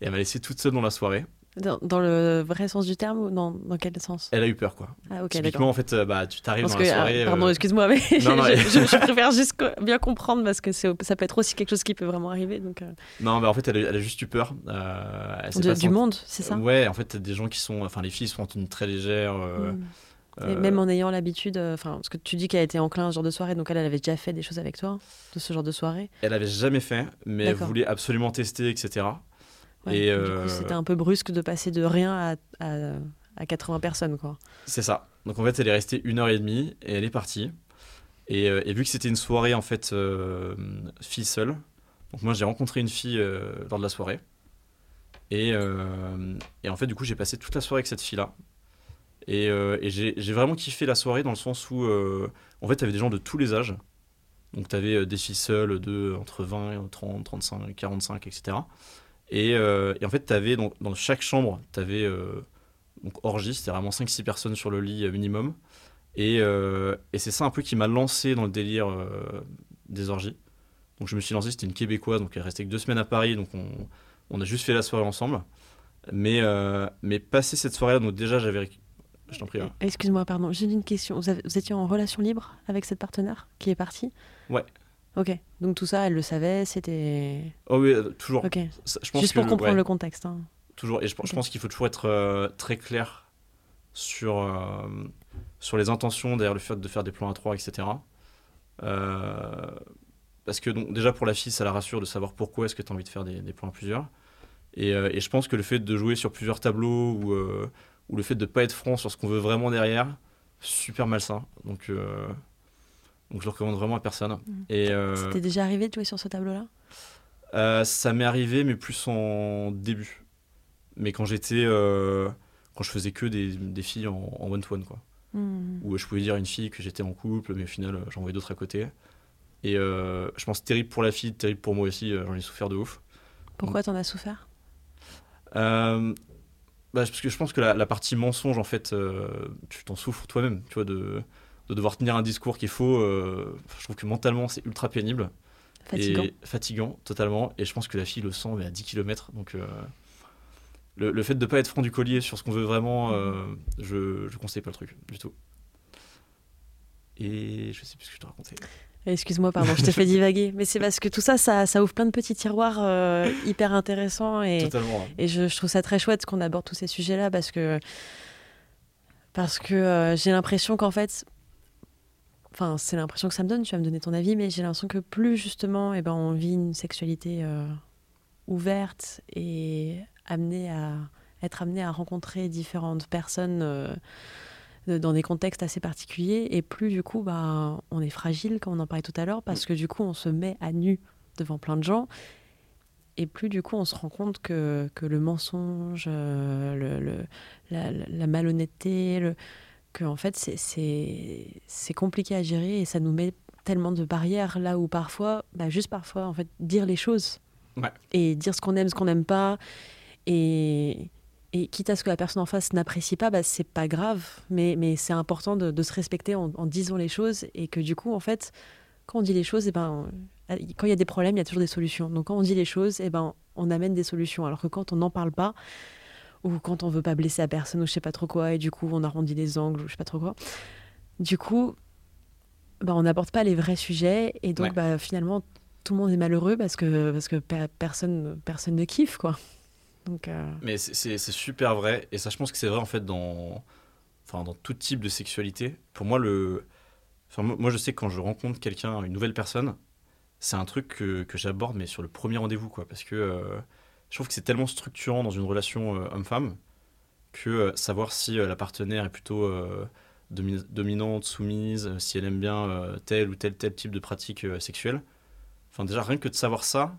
Et elle m'a laissé toute seule dans la soirée. Dans, dans le vrai sens du terme ou dans, dans quel sens? Elle a eu peur quoi. Ah ok, Typiquement, en fait, euh, bah tu t'arrives dans que, la ah, soirée. pardon, euh, excuse-moi, mais non, non, je, mais- je- je préfère juste bien comprendre parce que ça peut être aussi quelque chose qui peut vraiment arriver. Donc, euh, Non, mais en fait, elle a, elle a juste eu peur. Elle du, monde, c'est ça? Ouais, en fait, des gens qui sont, enfin les filles sont tenue très légère. euh, Mm. Et euh, même en ayant l'habitude, enfin, parce que tu dis qu'elle était enclin à ce genre de soirée, donc elle, elle avait déjà fait des choses avec toi, de ce genre de soirée? Elle avait jamais fait, mais elle voulait absolument tester, etc. Ouais, Et, euh, c'était un peu brusque de passer de rien à, à, à 80 personnes, quoi. C'est ça. Donc en fait, elle est restée une heure et demie et elle est partie. Et, euh, et vu que c'était une soirée en fait euh, fille seule, donc moi j'ai rencontré une fille euh, lors de la soirée. Et, et en fait, du coup, j'ai passé toute la soirée avec cette fille-là. Et, et j'ai vraiment kiffé la soirée dans le sens où, en fait, tu avais des gens de tous les âges. Donc, tu avais des filles seules de entre 20, 30, 35, 45, etc. Et, euh, et en fait, tu avais dans, dans chaque chambre, tu avais donc orgie, c'était vraiment 5-6 personnes sur le lit euh, minimum. Et, euh, et c'est ça un peu qui m'a lancé dans le délire euh, des orgies. Donc je me suis lancé, c'était une québécoise, donc elle restait que deux semaines à Paris, donc on, on a juste fait la soirée ensemble. Mais, euh, mais passé cette soirée-là, donc déjà j'avais. Je t'en prie. hein. Excuse-moi, pardon, j'ai une question. Vous, avez- vous étiez en relation libre avec cette partenaire qui est partie? Ouais. Ok, donc tout ça, elle le savait, c'était... Oh oui, euh, toujours. Ok, Ça, Je pense juste pour comprendre ouais, le contexte. hein. Toujours. Et je, pense- je pense qu'il faut toujours être euh, très clair sur, euh, sur les intentions derrière le fait de faire des plans à trois, etc. Euh, parce que donc, déjà pour la fille, ça la rassure de savoir pourquoi est-ce que tu as envie de faire des, des plans à plusieurs. Et, et je pense que le fait de jouer sur plusieurs tableaux ou, ou le fait de ne pas être franc sur ce qu'on veut vraiment derrière, super malsain. Donc, donc je le recommande vraiment à personne. Et, euh, C'était déjà arrivé de jouer sur ce tableau-là? Euh, ça m'est arrivé, mais plus en début. Mais quand j'étais. euh, quand je faisais que des, des filles en en one-to-one, quoi. Hmm. Où je pouvais dire à une fille que j'étais en couple, mais au final, euh, j'en voyais d'autres à côté. Et euh, je pense terrible pour la fille, terrible pour moi aussi, euh, j'en ai souffert de ouf. Pourquoi t'en as souffert? Euh, bah, parce que je pense que la, la partie mensonge, en fait, euh, tu t'en souffres toi-même, tu vois, de, de devoir tenir un discours qui est faux. euh, je trouve que mentalement, c'est ultra pénible. Fatigant. Et fatigant, totalement. Et je pense que la fille le sent mais à 10 km. Donc, euh, le, le fait de ne pas être franc du collier sur ce qu'on veut vraiment, euh, je ne conseille pas le truc du tout. Et je sais plus ce que je te racontais. Excuse-moi, pardon, je t'ai fait divaguer. Mais c'est parce que tout ça, ça, ça ouvre plein de petits tiroirs euh, hyper intéressants. Et, Totalement. et je, je trouve ça très chouette qu'on aborde tous ces sujets-là parce que, parce que euh, j'ai l'impression qu'en fait, enfin, c'est l'impression que ça me donne, tu vas me donner ton avis, mais j'ai l'impression que plus justement, eh ben, on vit une sexualité euh, ouverte et amenée à être amené à rencontrer différentes personnes euh, dans des contextes assez particuliers, et plus du coup, bah, on est fragile, comme on en parlait tout à l'heure, parce que du coup, on se met à nu devant plein de gens. Et plus du coup on se rend compte que, que le mensonge, euh, le, le- la, la- la malhonnêteté, le, que en fait c'est- compliqué à gérer et ça nous met tellement de barrières là où parfois, bah, juste parfois en fait dire les choses Ouais. et dire ce qu'on aime, ce qu'on n'aime pas et, et quitte à ce que la personne en face n'apprécie pas, bah, c'est pas grave, mais, mais c'est important de, de se respecter en, en disant les choses et que du coup en fait quand on dit les choses, et ben, euh, quand il y a des problèmes, il y a toujours des solutions. Donc quand on dit les choses, et ben, on amène des solutions. Alors que quand on n'en parle pas, ou quand on veut pas blesser la personne, ou je sais pas trop quoi, et du coup on arrondit les angles, ou je sais pas trop quoi, du coup, ben, on n'aborde pas les vrais sujets, et donc Ouais. bah, finalement tout le monde est malheureux parce que, parce que pe- personne, personne ne kiffe, quoi. Donc, euh, Mais c'est- super vrai. Et ça, je pense que c'est vrai en fait dans, enfin, dans tout type de sexualité. Pour moi, le. Enfin, moi, je sais que quand je rencontre quelqu'un, une nouvelle personne, c'est un truc que, que j'aborde, mais sur le premier rendez-vous, quoi. Parce que euh, je trouve que c'est tellement structurant dans une relation euh, homme-femme que euh, savoir si euh, la partenaire est plutôt domi- dominante, soumise, si elle aime bien tel ou tel, type de pratique sexuelle. Enfin, déjà, rien que de savoir ça,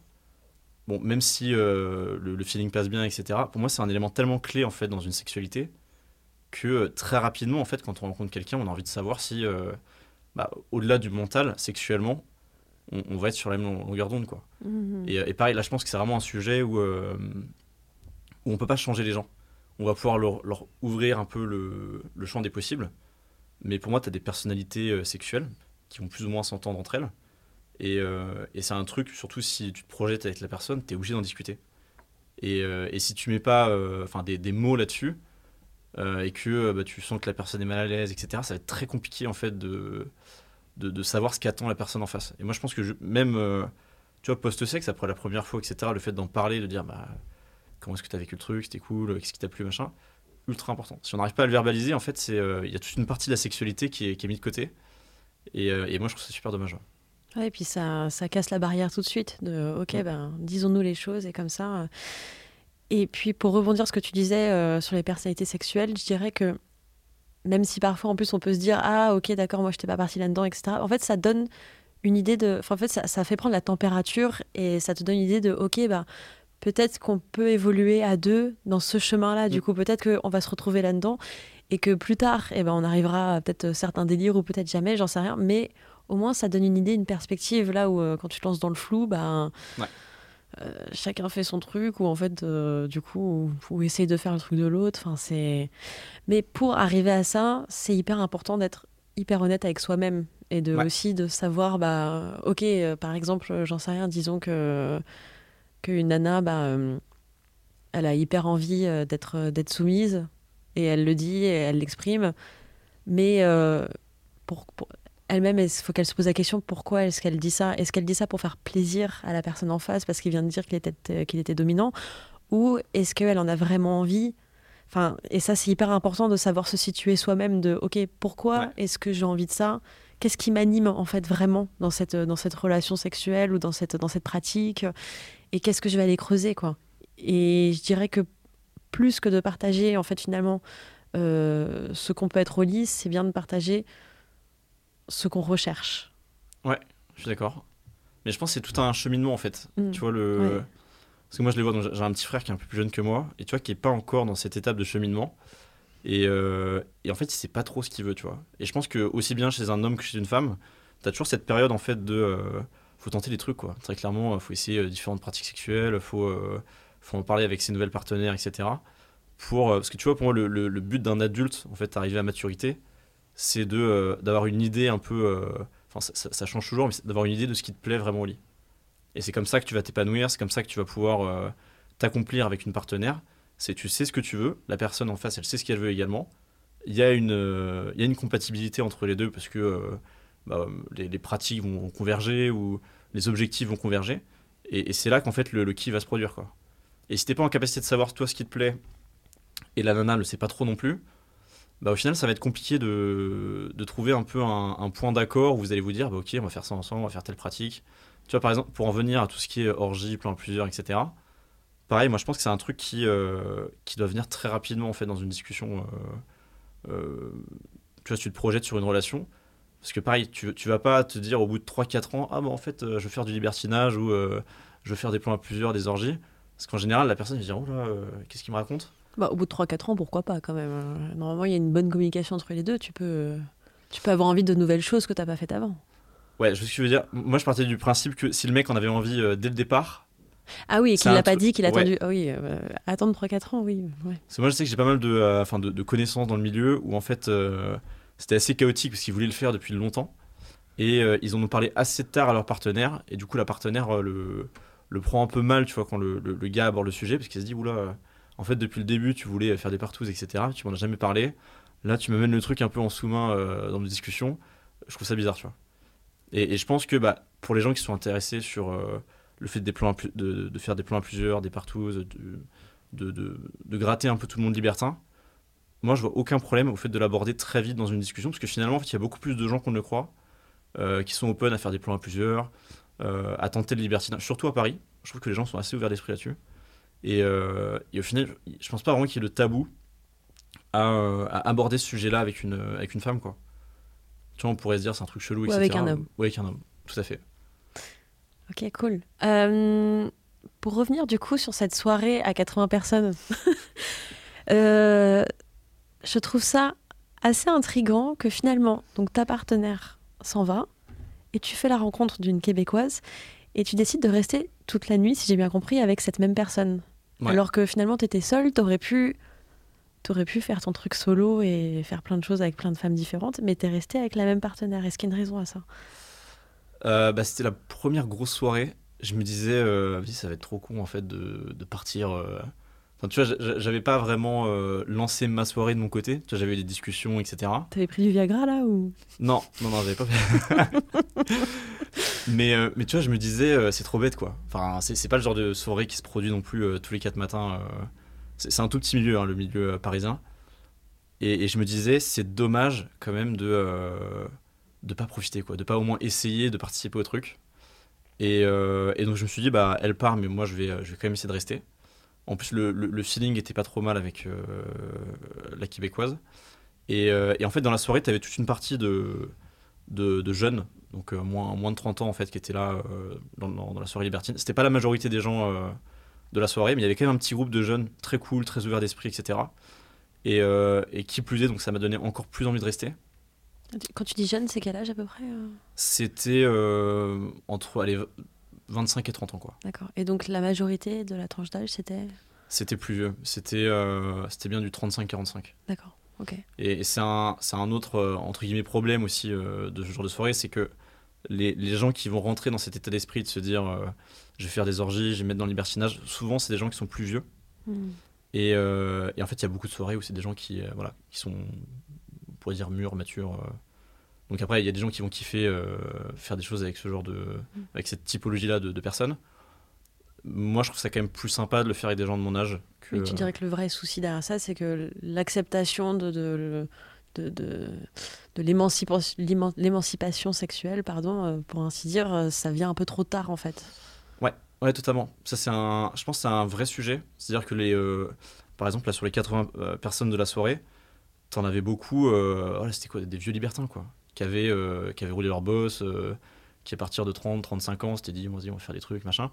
bon, même si le, feeling passe bien, etc., pour moi, c'est un élément tellement clé, en fait, dans une sexualité, que très rapidement, en fait, quand on rencontre quelqu'un, on a envie de savoir si, bah, au-delà du mental, sexuellement, on, on va être sur la même longueur d'onde, quoi. mhm. Et, euh, et pareil, là, je pense que c'est vraiment un sujet où, euh, où on peut pas changer les gens. On va pouvoir leur, leur ouvrir un peu le, le champ des possibles. Mais pour moi, tu as des personnalités euh, sexuelles qui vont plus ou moins s'entendre entre elles. Et, euh, et c'est un truc, surtout si tu te projettes avec la personne, tu es obligé d'en discuter. Et, et si tu mets pas enfin, des, des mots là-dessus, et que bah, tu sens que la personne est mal à l'aise, etc., ça va être très compliqué en fait de, de, de savoir ce qu'attend la personne en face. Et moi, je pense que je- même, euh, tu vois, post-sexe, après la première fois, etc., le fait d'en parler, de dire, bah, comment est-ce que tu as vécu le truc, c'était cool, qu'est-ce qui t'a plu, machin, ultra important. Si on n'arrive pas à le verbaliser, en fait, c'est euh, il y a toute une partie de la sexualité qui est, qui est mise de côté. Et, euh, et moi, je trouve ça super dommage. ouais. Et puis ça, ça casse la barrière tout de suite de ok, ben, disons-nous les choses et comme ça. euh, Et puis pour rebondir ce que tu disais euh, sur les personnalités sexuelles, je dirais que même si parfois en plus on peut se dire ah ok d'accord moi je n'étais pas partie là-dedans etc. En fait ça donne une idée de, enfin, en fait ça, ça, fait prendre la température et ça te donne une idée de ok bah peut-être qu'on peut évoluer à deux dans ce chemin-là. Du mm. coup peut-être qu'on va se retrouver là-dedans et que plus tard eh ben on arrivera à peut-être certains délires ou peut-être jamais j'en sais rien mais au moins ça donne une idée une perspective là où euh, quand tu te lances dans le flou bah ouais chacun fait son truc ou en fait euh, du coup ou, essaye de faire le truc de l'autre. Enfin c'est mais pour arriver à ça c'est hyper important d'être hyper honnête avec soi-même et de aussi de savoir bah ok euh, par exemple j'en sais rien disons que qu'une nana bah elle a hyper envie d'être d'être soumise et elle le dit et elle l'exprime. Mais pour, pour elle-même, il faut qu'elle se pose la question pourquoi est-ce qu'elle dit ça? Est-ce qu'elle dit ça pour faire plaisir à la personne en face parce qu'il vient de dire qu'il était, euh, qu'il était dominant? Ou est-ce qu'elle en a vraiment envie? Enfin, et ça, c'est hyper important de savoir se situer soi-même de OK, pourquoi est-ce que j'ai envie de ça? Qu'est-ce qui m'anime en fait vraiment dans cette, dans cette relation sexuelle ou dans cette, dans cette pratique? Et qu'est-ce que je vais aller creuser quoi? Et je dirais que plus que de partager en fait finalement euh, ce qu'on peut être au lit, c'est bien de partager ce qu'on recherche. Ouais, je suis d'accord. Mais je pense que c'est tout un cheminement en fait. Mm. Tu vois, le. Parce que moi je les vois, j'ai un petit frère qui est un peu plus jeune que moi, et tu vois, qui est pas encore dans cette étape de cheminement. Et, euh, et en fait, il sait pas trop ce qu'il veut, tu vois. Et je pense que aussi bien chez un homme que chez une femme, tu as toujours cette période en fait de. Euh, faut tenter des trucs, quoi. Très clairement, faut essayer euh, différentes pratiques sexuelles, faut, faut en parler avec ses nouvelles partenaires, etc. Pour, parce que tu vois, pour moi, le, le, le but d'un adulte, en fait, arriver à maturité, c'est de euh, d'avoir une idée un peu. Euh, enfin, ça, change toujours, mais d'avoir une idée de ce qui te plaît vraiment au lit. Et c'est comme ça que tu vas t'épanouir, c'est comme ça que tu vas pouvoir euh, t'accomplir avec une partenaire. C'est tu sais ce que tu veux, la personne en face, elle sait ce qu'elle veut également. Il y, a une, il y a une compatibilité entre les deux parce que bah, les, pratiques vont, converger ou les objectifs vont converger. Et, c'est là qu'en fait le, le qui va se produire. Quoi. Et si t'es pas en capacité de savoir toi ce qui te plaît et la nana ne le sait pas trop non plus, bah, au final, ça va être compliqué de, de trouver un peu un, point d'accord où vous allez vous dire, bah, ok, on va faire ça ensemble, on va faire telle pratique. Tu vois, par exemple, pour en venir à tout ce qui est orgie, plan plusieurs, etc. Pareil, moi je pense que c'est un truc qui, euh, qui doit venir très rapidement en fait dans une discussion. Euh, euh, tu vois, si tu te projettes sur une relation. Parce que pareil, tu, tu vas pas te dire au bout de 3-4 ans, ah bah en fait, je veux faire du libertinage ou je veux faire des plans à plusieurs, des orgies. Parce qu'en général, la personne va dire, oh là, qu'est-ce qu'il me raconte? Bah, au bout de 3-4 ans, pourquoi pas quand même hein. Normalement, il y a une bonne communication entre les deux. Tu peux, tu peux avoir envie de nouvelles choses que tu n'as pas faites avant. Ouais, je que veux dire. Moi, je partais du principe que si le mec en avait envie euh, dès le départ. Ah oui, et qu'il l'a pas dit, qu'il a attendu. Ah oui, euh, attendre 3-4 ans, oui. Ouais. moi, je sais que j'ai pas mal de, euh, de, connaissances dans le milieu où en fait c'était assez chaotique parce qu'ils voulaient le faire depuis longtemps. Et ils en ont parlé assez tard à leur partenaire. Et du coup, la partenaire le, le prend un peu mal, tu vois, quand le, le, gars aborde le sujet parce qu'il se dit, oula en fait, depuis le début, tu voulais faire des partous, etc. Tu m'en as jamais parlé. Là, tu me mènes le truc un peu en sous-main euh, dans nos discussions. Je trouve ça bizarre, tu vois. Et, je pense que bah, pour les gens qui sont intéressés sur euh, le fait de, faire des plans à plusieurs, des partous, de, de, gratter un peu tout le monde libertin, moi, je vois aucun problème au fait de l'aborder très vite dans une discussion, parce que finalement, en fait, il y a beaucoup plus de gens qu'on ne le croit, euh, qui sont open à faire des plans à plusieurs, à tenter le libertinage, surtout à Paris. Je trouve que les gens sont assez ouverts d'esprit là-dessus. Euh, et, au final, je pense pas vraiment qu'il y ait le tabou à, aborder ce sujet-là avec une, avec une femme, quoi. Tu vois, on pourrait se dire c'est un truc chelou, Ou etc. avec un homme. Ou avec un homme, tout à fait. Ok, cool. Euh, pour revenir du coup sur cette soirée à 80 personnes, euh, je trouve ça assez intrigant que finalement, donc ta partenaire s'en va et tu fais la rencontre d'une québécoise et tu décides de rester toute la nuit, si j'ai bien compris, avec cette même personne. Alors que finalement, tu étais seule, tu aurais pu aurais pu faire ton truc solo et faire plein de choses avec plein de femmes différentes, mais tu es resté avec la même partenaire. Est-ce qu'il y a une raison à ça? Euh, bah, C'était la première grosse soirée. Je me disais, euh, ça va être trop con en fait de, partir. Euh, tu vois, j'avais pas vraiment lancé ma soirée de mon côté. Tu vois, j'avais eu des discussions, etc. T'avais pris du Viagra là ou? Non, non, non, j'avais pas fait. mais, euh, mais tu vois, je me disais, euh, c'est trop bête quoi. Enfin, c'est pas le genre de soirée qui se produit non plus euh, tous les quatre matins. c'est un tout petit milieu, hein, le milieu parisien. Et, je me disais, c'est dommage quand même de de pas profiter quoi, de pas au moins essayer de participer au truc. Et, et, donc je me suis dit, bah elle part, mais moi je vais, je vais quand même essayer de rester. En plus, le, le, le feeling était pas trop mal avec euh, la québécoise. Et, euh, et en fait, dans la soirée, tu avais toute une partie de, de, de jeunes, donc euh, moins, moins de 30 ans en fait, qui étaient là dans, dans- la soirée libertine. C'était pas la majorité des gens de la soirée, mais il y avait quand même un petit groupe de jeunes très cool, très ouverts d'esprit, etc. Et, euh, et qui plus est, donc ça m'a donné encore plus envie de rester. Quand tu dis jeune, c'est quel âge à peu près C'était euh, entre allez, 25 et 30 ans, quoi. D'accord. Et donc la majorité de la tranche d'âge, c'était? C'était plus vieux. C'était euh, c'était bien du 35-45. D'accord. Ok. Et, et c'est un, c'est un autre, euh, entre guillemets, problème aussi euh, de ce genre de soirée, c'est que les, les gens qui vont rentrer dans cet état d'esprit de se dire euh, je vais faire des orgies, je vais me mettre dans le libertinage, souvent c'est des gens qui sont plus vieux. Hmm. Et, euh, et en fait, il y a beaucoup de soirées où c'est des gens qui, euh, voilà, qui sont, on pourrait dire, mûrs, matures. euh. Donc après, il y a des gens qui vont kiffer euh, faire des choses avec ce genre de, avec cette typologie-là de, de personnes. Moi, je trouve ça quand même plus sympa de le faire avec des gens de mon âge. Que, Oui, tu dirais que le vrai souci derrière ça, c'est que l'acceptation de, de, de, de, l'émancipation l'éman- l'émancipation sexuelle, pardon, euh, pour ainsi dire, euh, ça vient un peu trop tard en fait. Ouais, totalement. Ça, c'est un, je pense que c'est un vrai sujet. C'est-à-dire que les, euh, par exemple, là, sur les 80 euh, personnes de la soirée, t'en avais beaucoup, euh, voilà, c'était quoi, des vieux libertins, quoi, qui avaient, euh, qui avaient roulé leur boss, euh, qui à partir de 30, 35 ans, s'étaient dit, vas-y, on va faire des trucs, machin.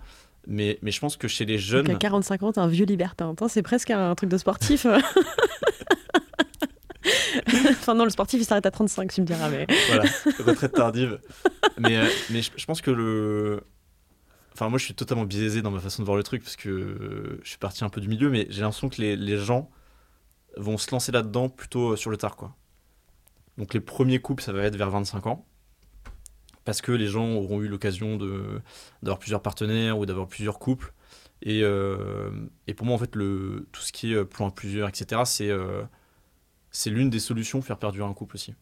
Mais, mais je pense que chez les jeunes, Donc à 45 ans, t'es un vieux libertin. C'est presque un truc de sportif. enfin non, le sportif, il s'arrête à 35, tu me diras. Mais... voilà, retraite tardive. Mais, euh, mais je, je pense que le. Enfin, moi, je suis totalement biaisé dans ma façon de voir le truc parce que euh, je suis parti un peu du milieu, mais j'ai l'impression que les, les gens vont se lancer là-dedans plutôt euh, sur le tard, quoi. Donc, les premiers couples, ça va être vers 25 ans. Parce que les gens auront eu l'occasion d'avoir plusieurs partenaires ou d'avoir plusieurs couples. Et, euh, et pour moi, en fait, le, tout ce qui est euh, plan à plusieurs, etc., c'est euh, c'est l'une des solutions pour faire perdurer un couple aussi.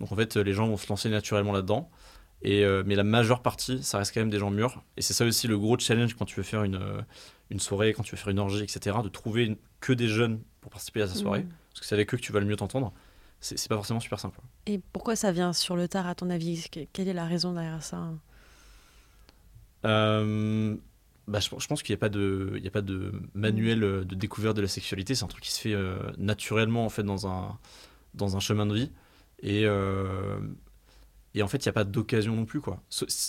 Donc en fait, les gens vont se lancer naturellement là-dedans. Et, euh, mais la majeure partie, ça reste quand même des gens mûrs. Et c'est ça aussi le gros challenge quand tu veux faire une, une soirée, quand tu veux faire une orgie, etc. De trouver une- que des jeunes pour participer à ta soirée. Mm. Parce que c'est avec eux que tu vas le mieux t'entendre. C'est pas forcément super simple. Et pourquoi ça vient sur le tard, à ton avis? Que- Quelle est la raison derrière ça? Euh, bah, je, je pense qu'il n'y a pas de, il y a pas de manuel euh, de découverte de la sexualité. C'est un truc qui se fait euh, naturellement en fait dans un, dans un chemin de vie. Et, euh, et en fait, il n'y a pas d'occasion non plus quoi.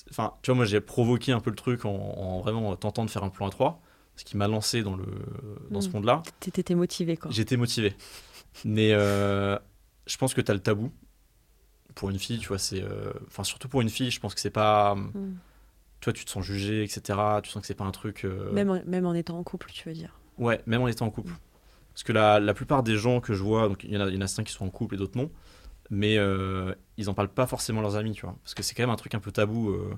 Enfin, tu vois, moi j'ai provoqué un peu le truc en, en vraiment tentant de faire un plan à 3 ce qui m'a lancé dans le, dans ce Mm. monde-là. T'étais t'étais motivé, quoi. J'étais motivé. Mais euh, je pense que tu as le tabou. Pour une fille, tu vois, c'est. euh, Enfin, surtout pour une fille, je pense que c'est pas. Mm. Toi, tu te sens jugé, etc. Tu sens que c'est pas un truc. euh, Même, en, même en étant en couple, tu veux dire. Ouais, même en étant en couple. Parce que la, la plupart des gens que je vois, donc il y, en a- il y en a certains qui sont en couple et d'autres non, mais euh, ils en parlent pas forcément à leurs amis, tu vois. Parce que c'est quand même un truc un peu tabou, euh,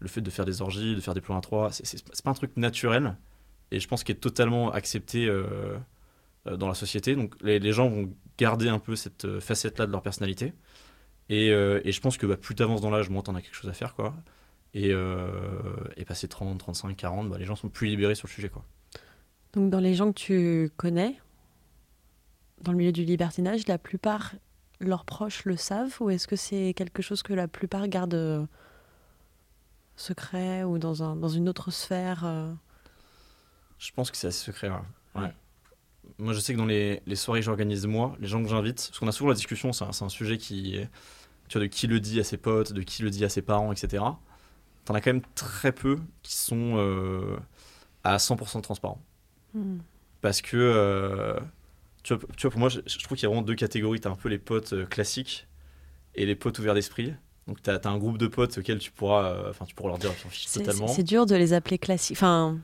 le fait de faire des orgies, de faire des plans à trois, c'est- pas un truc naturel, et je pense qu'il est totalement accepté euh, euh, dans la société. Donc les, les gens vont garder un peu cette euh, facette-là de leur personnalité. Et, euh, et je pense que bah, plus t'avances dans l'âge, moins t'en as quelque chose à faire, quoi. Et, euh, et passer 30, 35, 40, bah, les gens sont plus libérés sur le sujet, quoi. Donc dans les gens que tu connais, dans le milieu du libertinage, la plupart, leurs proches le savent Ou est-ce que c'est quelque chose que la plupart gardent euh, secret ou dans, un, dans une autre sphère euh? Je pense que c'est assez secret. ouais. Ouais. Ouais. Moi, je sais que dans les, les soirées que j'organise moi, les gens que j'invite, parce qu'on a souvent la discussion, c'est un, sujet qui, tu vois, de qui le dit à ses potes, de qui le dit à ses parents, etc. T'en as quand même très peu qui sont euh, à 100% transparents. Hmm. Parce que, euh, tu, vois, tu vois, pour moi, je, je trouve qu'il y a vraiment deux catégories. T'as un peu les potes euh, classiques et les potes ouverts d'esprit. Donc, t'as as un groupe de potes auxquels tu pourras, euh, enfin, tu pourras leur dire, fiches C'est- totalement. C'est dur de les appeler classiques. Enfin,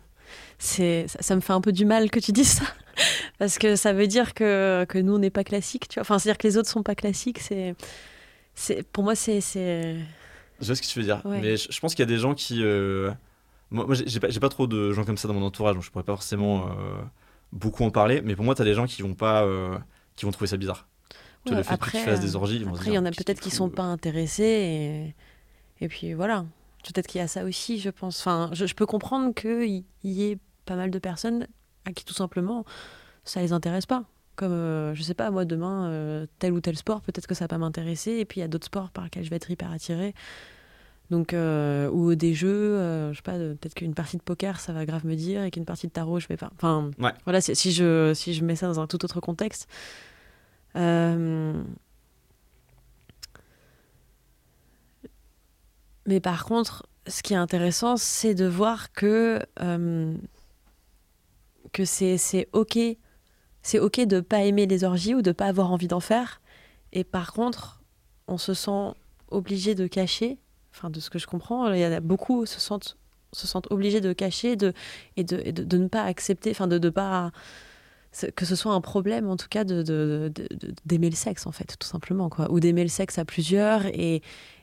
c'est ça, ça me fait un peu du mal que tu dises ça. Parce que ça veut dire que, que nous, on n'est pas classique. Tu vois enfin, c'est-à-dire que les autres sont pas classiques. C'est, c'est, pour moi, c'est. c'est... Je vois ce que tu veux dire. Ouais. Mais je, je pense qu'il y a des gens qui. euh, Moi, moi, j'ai pas, pas trop de gens comme ça dans mon entourage, donc je pourrais pas forcément euh, beaucoup en parler. Mais pour moi, t'as des gens qui vont pas. euh, qui vont trouver ça bizarre. Tu Ouais, le fait que tu après, fasses des orgies, ils vont se Après, il y dire, en a Qu'est-ce peut-être qui sont pas intéressés. Et, et puis voilà. Peut-être qu'il y a ça aussi, je pense. Enfin, je, je peux comprendre qu'il y ait pas mal de personnes à qui tout simplement ça les intéresse pas. Comme, euh, je sais pas, moi demain, euh, tel ou tel sport, peut-être que ça va pas m'intéresser. Et puis il y a d'autres sports par lesquels je vais être hyper attirée. Donc, euh, ou des jeux, euh, je sais pas, euh, peut-être qu'une partie de poker, ça va grave me dire, et qu'une partie de tarot, je vais pas. Enfin, Ouais. voilà, si si je, si je mets ça dans un tout autre contexte. Mais par contre, ce qui est intéressant, c'est de voir que, euh, que c'est OK. C'est OK de pas aimer les orgies ou de pas avoir envie d'en faire. Et par contre, on se sent obligé de cacher. Enfin, de ce que je comprends, il y a beaucoup se sentent se sentent obligés de cacher de, et, de, de, de ne pas accepter, enfin de ne pas que ce soit un problème en tout cas de de- de- de- d'aimer le sexe en fait tout simplement quoi ou d'aimer le sexe à plusieurs et,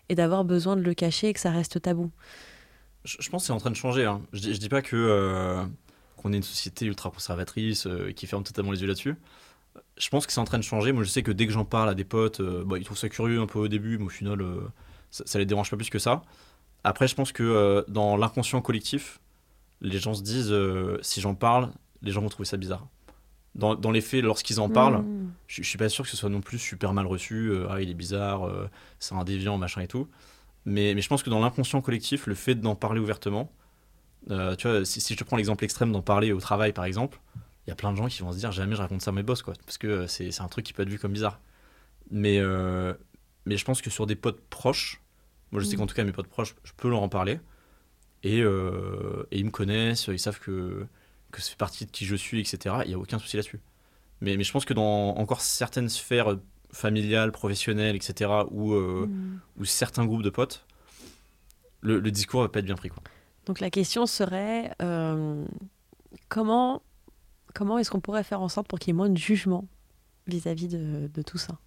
et d'avoir besoin de le cacher et que ça reste tabou Je, pense que c'est en train de changer. Hein. Je, je dis pas que euh, qu'on est une société ultra conservatrice euh, qui ferme totalement les yeux là-dessus. Je pense que c'est en train de changer. Moi, je sais que dès que j'en parle à des potes, euh, bah, ils trouvent ça curieux un peu au début, mais au final, euh, ça, ça les dérange pas plus que ça. Après, je pense que dans l'inconscient collectif, les gens se disent si j'en parle, les gens vont trouver ça bizarre. Dans, dans les faits, lorsqu'ils en parlent, Mmh. je, je suis pas sûr que ce soit non plus super mal reçu. euh, ah, il est bizarre, euh, c'est un déviant, machin et tout. Mais, mais je pense que dans l'inconscient collectif, le fait d'en parler ouvertement, euh, tu vois, si, si je te prends l'exemple extrême d'en parler au travail par exemple, il y a plein de gens qui vont se dire jamais je raconte ça à mes boss, quoi, parce que c'est un truc qui peut être vu comme bizarre. Mais, mais je pense que sur des potes proches, moi je sais Mm. qu'en tout cas mes potes proches, je peux leur en parler. Et, et ils me connaissent, ils savent que, que ça fait partie de qui je suis, etc. Il n'y a aucun souci là-dessus. Mais, mais je pense que dans encore certaines sphères familiales, professionnelles, etc., où, euh, Mmh. ou certains groupes de potes, le, le discours va pas être bien pris. Quoi. Donc la question serait euh, comment, comment est-ce qu'on pourrait faire en sorte pour qu'il y ait moins de jugement vis-à-vis de, de tout ça?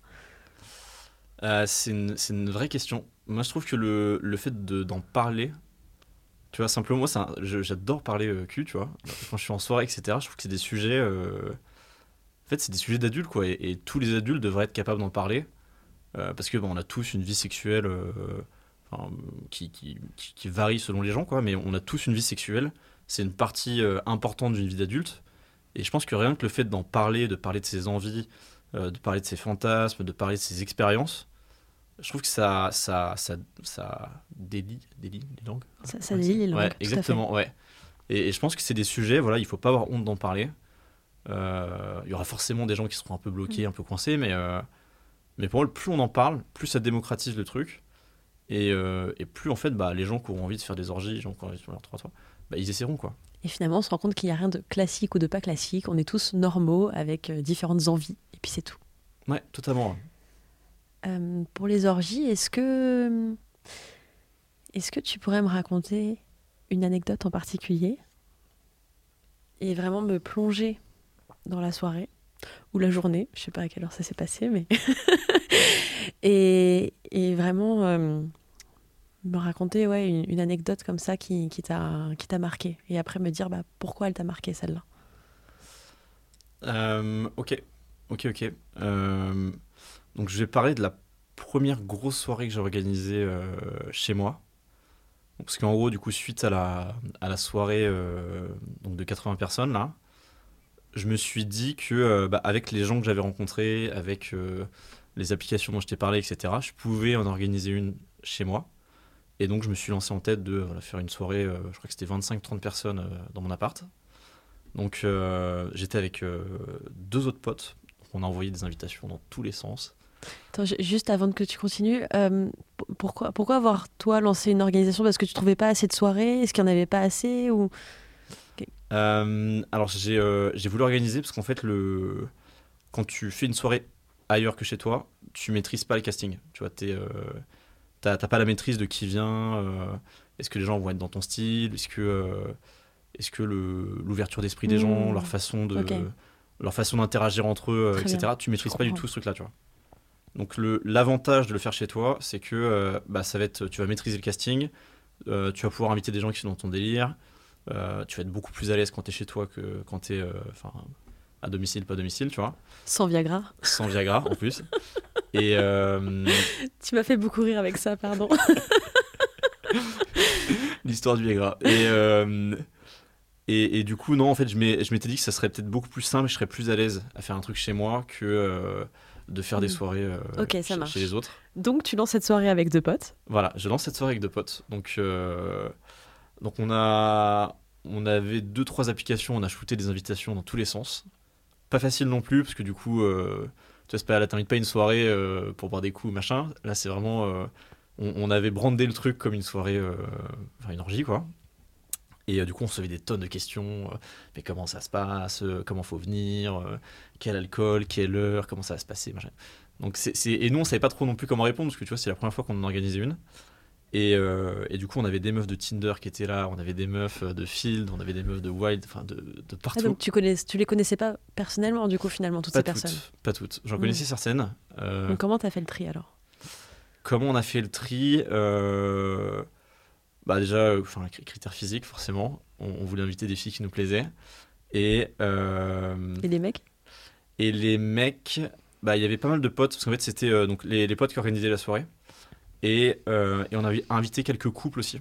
Euh, c'est une, c'est une vraie question. Moi, je trouve que le, le fait de- d'en parler, tu vois, simplement, moi, j'adore parler euh, cul, tu vois. Quand je suis en soirée, etc., je trouve que c'est des sujets. euh, En fait, c'est des sujets d'adultes, quoi. Et, tous les adultes devraient être capables d'en parler. euh, parce que on a tous une vie sexuelle enfin, qui, qui, qui- qui varie selon les gens, quoi. Mais on a tous une vie sexuelle. C'est une partie importante d'une vie d'adulte. Et je pense que rien que le fait d'en parler, de parler de ses envies, de parler de ses fantasmes, de parler de ses expériences, je trouve que ça, ça, ça, ça délie, délie les langues. Ça, ça délie les langues, Ouais, exactement, ouais. Et, et je pense que c'est des sujets, voilà, il faut pas avoir honte d'en parler. Euh, Il y aura forcément des gens qui seront un peu bloqués, un peu coincés, mais, euh, mais pour moi, plus on en parle, plus ça démocratise le truc. Et, euh, et plus en fait, bah, les gens qui auront envie de faire des orgies, les gens qui ont envie de faire leur 3 3 bah, ils essaieront quoi. Et finalement, on se rend compte qu'il n'y a rien de classique ou de pas classique. On est tous normaux avec différentes envies. Et puis c'est tout. Ouais, totalement. Euh, pour les orgies, est-ce que, est-ce que tu pourrais me raconter une anecdote en particulier et vraiment me plonger dans la soirée ou la journée, je sais pas à quelle heure ça s'est passé, mais et, et vraiment euh, me raconter ouais une, anecdote comme ça qui, qui t'a marqué et après me dire bah pourquoi elle t'a marqué celle-là? Euh, ok, ok, ok. Donc je vais parler de la première grosse soirée que j'ai organisée euh, chez moi. Parce qu'en gros, du coup, suite à la, soirée euh, de 80 personnes, là, je me suis dit que, euh, bah, avec les gens que j'avais rencontrés, avec les applications dont je t'ai parlé, etc., je pouvais en organiser une chez moi. Et donc, je me suis lancé en tête de faire une soirée, je crois que c'était 25-30 personnes dans mon appart. Donc, j'étais avec deux autres potes. On a envoyé des invitations dans tous les sens. Attends, juste avant que tu continues, euh, pourquoi, pourquoi avoir toi lancé une organisation? Parce que tu trouvais pas assez de soirées? Est-ce qu'il n'y en avait pas assez ou... Euh, alors j'ai euh, j'ai voulu organiser parce qu'en fait le quand tu fais une soirée ailleurs que chez toi, tu maîtrises pas le casting. Tu vois, t'as t'as pas la maîtrise de qui vient. est-ce que les gens vont être dans ton style? Est-ce que est-ce que l'ouverture d'esprit des gens, Mmh. leur façon de Ok. leur façon d'interagir entre eux, Très etc. bien. Tu maîtrises pas du tout ce truc-là, tu vois. Donc l'avantage de le faire chez toi, c'est que euh, bah, ça va être, tu vas maîtriser le casting, euh, tu vas pouvoir inviter des gens qui sont dans ton délire, euh, tu vas être beaucoup plus à l'aise quand tu es chez toi que quand tu es à domicile, pas à domicile, tu vois, Sans Viagra sans Viagra en plus. Et Tu m'as fait beaucoup rire avec ça, pardon. l'histoire du Viagra. Et, et, et du coup, non, en fait, je m'étais dit que ça serait peut-être beaucoup plus simple, je serais plus à l'aise à faire un truc chez moi que de faire des Mhm. soirées euh, ça chez, les autres. Donc tu lances cette soirée avec deux potes. Voilà, je lance cette soirée avec deux potes. Donc, euh, donc on, a, on avait deux, trois applications, on a shooté des invitations dans tous les sens. Pas facile non plus, parce que du coup, euh, tu vois, pas, t'invites pas une soirée pour boire des coups, machin. Là, c'est vraiment. on, on avait brandé le truc comme une soirée, enfin une orgie, quoi. Et euh, du coup, on recevait des tonnes de questions. euh, mais comment ça se passe? Euh, Comment faut venir? Quel alcool? Quelle heure? Comment ça va se passer? Machin. Donc c'est, c'est- Et nous, on savait pas trop non plus comment répondre, parce que tu vois, c'est la première fois qu'on en organisait une. Et, euh, et du coup, on avait des meufs de Tinder qui étaient là, on avait des meufs de Field, on avait des meufs de Wild, enfin de, de Ah, partout. donc tu, connais, tu les connaissais pas personnellement, du coup, finalement, toutes pas ces personnes? pas toutes. J'en Mm. connaissais certaines. Euh, Donc comment t'as fait le tri alors? Comment on a fait le tri Euh, Bah déjà, euh, enfin, cri- critères physiques forcément. On, on voulait inviter des filles qui nous plaisaient. Et, euh, Et les mecs? et les mecs, bah il y avait pas mal de potes parce qu'en fait c'était euh, donc les, les potes qui organisaient la soirée. Et, euh, et on avait invité quelques couples aussi.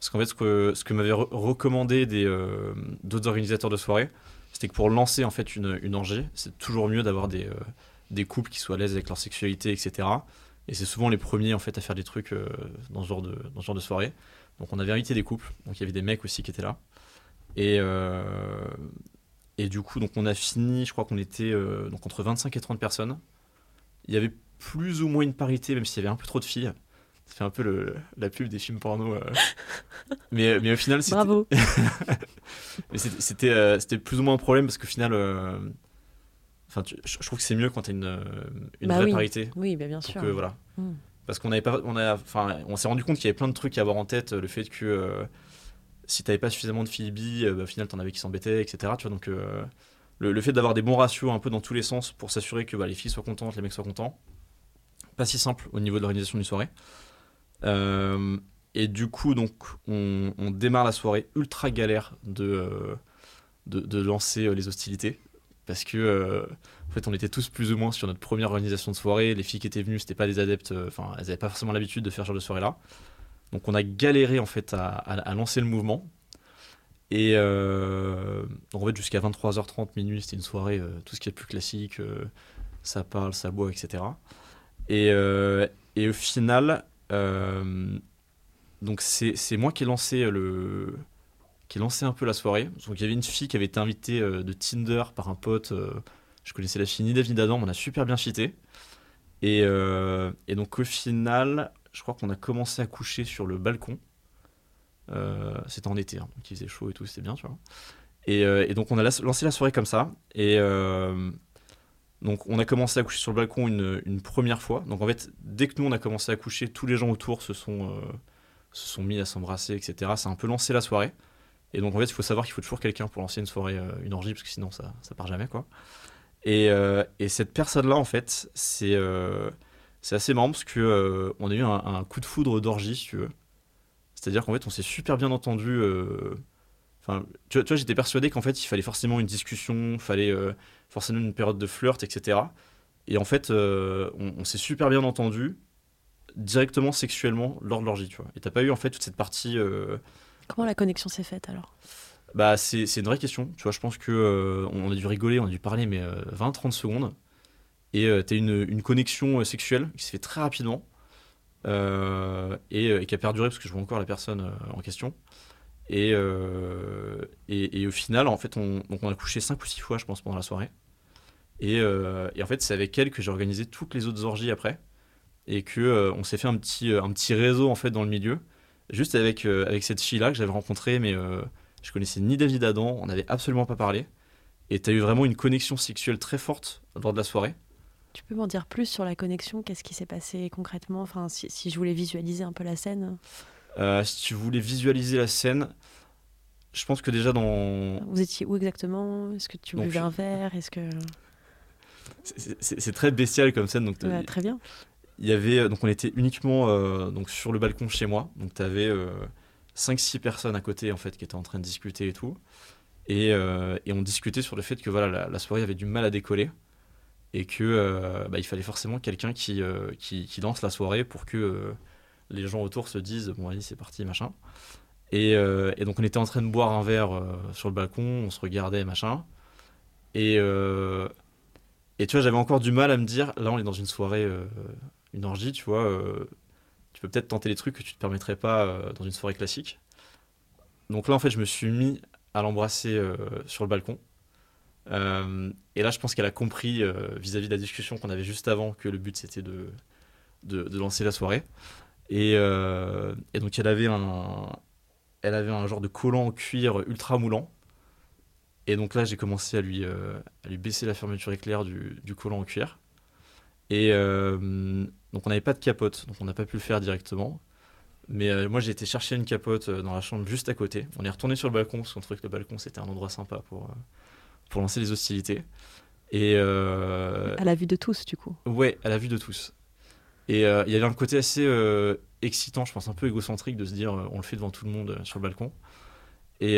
Parce qu'en fait, ce que, ce que m'avaient re- recommandé des, d'autres organisateurs de soirée, c'était que pour lancer en fait une, une orgie, c'est toujours mieux d'avoir des, des couples qui soient à l'aise avec leur sexualité, etc. Et c'est souvent les premiers en fait à faire des trucs dans, ce genre de, dans ce genre de soirée. Donc on avait invité des couples, donc il y avait des mecs aussi qui étaient là. Et, euh, et du coup, donc on a fini, je crois qu'on était euh, donc entre 25 et 30 personnes. Il y avait plus ou moins une parité, même s'il y avait un peu trop de filles. Ça fait un peu le- la pub des films porno. euh. mais, mais au final, c'était Bravo mais c'était- euh, plus ou moins un problème parce qu'au final, euh, enfin, tu- je trouve que c'est mieux quand tu as une, une Bah vraie oui. parité. Oui, bah bien sûr. que, voilà. Mm. Parce qu'on on s'est rendu compte qu'il y avait plein de trucs à avoir en tête. Le fait que euh, si t'avais pas suffisamment de filles bi, euh, bah, au final t'en avais qui s'embêtaient, etc. Tu vois, donc euh, le, fait d'avoir des bons ratios un peu dans tous les sens pour s'assurer que bah, les filles soient contentes, les mecs soient contents, pas si simple au niveau de l'organisation d'une soirée. Euh, et du coup, donc, on, démarre la soirée ultra galère de, euh, de, lancer euh, les hostilités. Parce que, euh, en fait, on était tous plus ou moins sur notre première organisation de soirée. Les filles qui étaient venues, c'était pas des adeptes, euh, enfin, elles avaient pas forcément l'habitude de faire ce genre de soirée-là. Donc, on a galéré, en fait, à, lancer le mouvement. Et euh, donc, en fait, jusqu'à 23h30, minuit, c'était une soirée, euh, tout ce qui est plus classique, ça parle, ça boit, etc. Et, et au final, donc c'est moi qui ai lancé le qui ai lancé un peu la soirée. Donc il y avait une fille qui avait été invitée euh, de Tinder par un pote. euh, je connaissais la fille ni David Adam, on a super bien fité. Et, euh, et donc au final, je crois qu'on a commencé à coucher sur le balcon. C'était en été, hein, donc il faisait chaud et tout, c'était bien, tu vois. Et, donc on a lancé la soirée comme ça. Et donc on a commencé à coucher sur le balcon une, première fois. Donc en fait, dès que nous on a commencé à coucher, tous les gens autour se sont, se sont mis à s'embrasser, etc. Ça a un peu lancé la soirée. Et donc en fait, il faut savoir qu'il faut toujours quelqu'un pour lancer une soirée, euh, une orgie, parce que sinon ça, ça part jamais, quoi. Et, euh, et cette personne-là, en fait, c'est euh, c'est assez marrant parce que euh, on a eu un, coup de foudre d'orgie, si tu veux. C'est-à-dire qu'en fait, on s'est super bien entendu. Enfin, tu tu vois, j'étais persuadé qu'en fait, il fallait forcément une discussion, il fallait forcément une période de flirt, etc. Et en fait, on, on s'est super bien entendu directement sexuellement lors de l'orgie, tu vois. Et t'as pas eu en fait toute cette partie. Euh, Comment la connexion s'est faite alors? Bah, c'est une vraie question. Tu je pense que euh, on a dû rigoler, on a dû parler, mais 20-30 secondes. Et euh, t'as une, une connexion euh, sexuelle qui se fait très rapidement. euh, et, euh, qui a perduré parce que je vois encore la personne euh, en question. Et, euh, au final, en fait, on, a couché 5 ou 6 fois, je pense, pendant la soirée. Et, euh, en fait, c'est avec elle que j'ai organisé toutes les autres orgies après. Et euh, on s'est fait un petit, un petit réseau en fait dans le milieu. Juste avec, euh, avec cette fille-là que j'avais rencontrée, mais euh, je connaissais ni David Adam, on n'avait absolument pas parlé. Et tu as eu vraiment une connexion sexuelle très forte lors de la soirée. Tu peux m'en dire plus sur la connexion Qu'est-ce qui s'est passé concrètement Enfin, si, si je voulais visualiser un peu la scène? Euh, si tu voulais visualiser la scène, je pense que déjà dans. Vous étiez où exactement? Est-ce que tu Donc, buvais un verre? Est-ce que C'est- très bestial comme scène. Donc, Ouais, très bien. Il y avait donc on était uniquement euh, donc sur le balcon chez moi. Donc tu avais 5 6 personnes à côté en fait qui étaient en train de discuter et tout. Et, euh, et on discutait sur le fait que voilà la, soirée avait du mal à décoller et que euh, bah, il fallait forcément quelqu'un qui, euh, qui qui lance la soirée pour que euh, les gens autour se disent bon allez c'est parti machin. Et, euh, et donc on était en train de boire un verre euh, sur le balcon on se regardait machin. Et euh, et tu vois, j'avais encore du mal à me dire, là, on est dans une soirée, euh, une orgie, tu vois, euh, tu peux peut-être tenter des trucs que tu te permettrais pas euh, dans une soirée classique. Donc là, en fait, je me suis mis à l'embrasser euh, sur le balcon. Et là, je pense qu'elle a compris vis-à-vis de la discussion qu'on avait juste avant que le but c'était de, de, lancer la soirée. Et, donc, elle avait un, elle avait un genre de collant en cuir ultra moulant. Et donc là, j'ai commencé à lui, à lui baisser la fermeture éclair du, du collant en cuir. Et donc, on n'avait pas de capote, donc on n'a pas pu le faire directement. Mais euh, moi, j'ai été chercher une capote euh, dans la chambre juste à côté. On est retourné sur le balcon parce qu'on trouvait que le balcon c'était un endroit sympa pour, euh, pour lancer les hostilités. Et À la vue de tous, du coup. ouais, à la vue de tous. Et il y avait un côté assez excitant, je pense un peu égocentrique de se dire on le fait devant tout le monde sur le balcon. Et,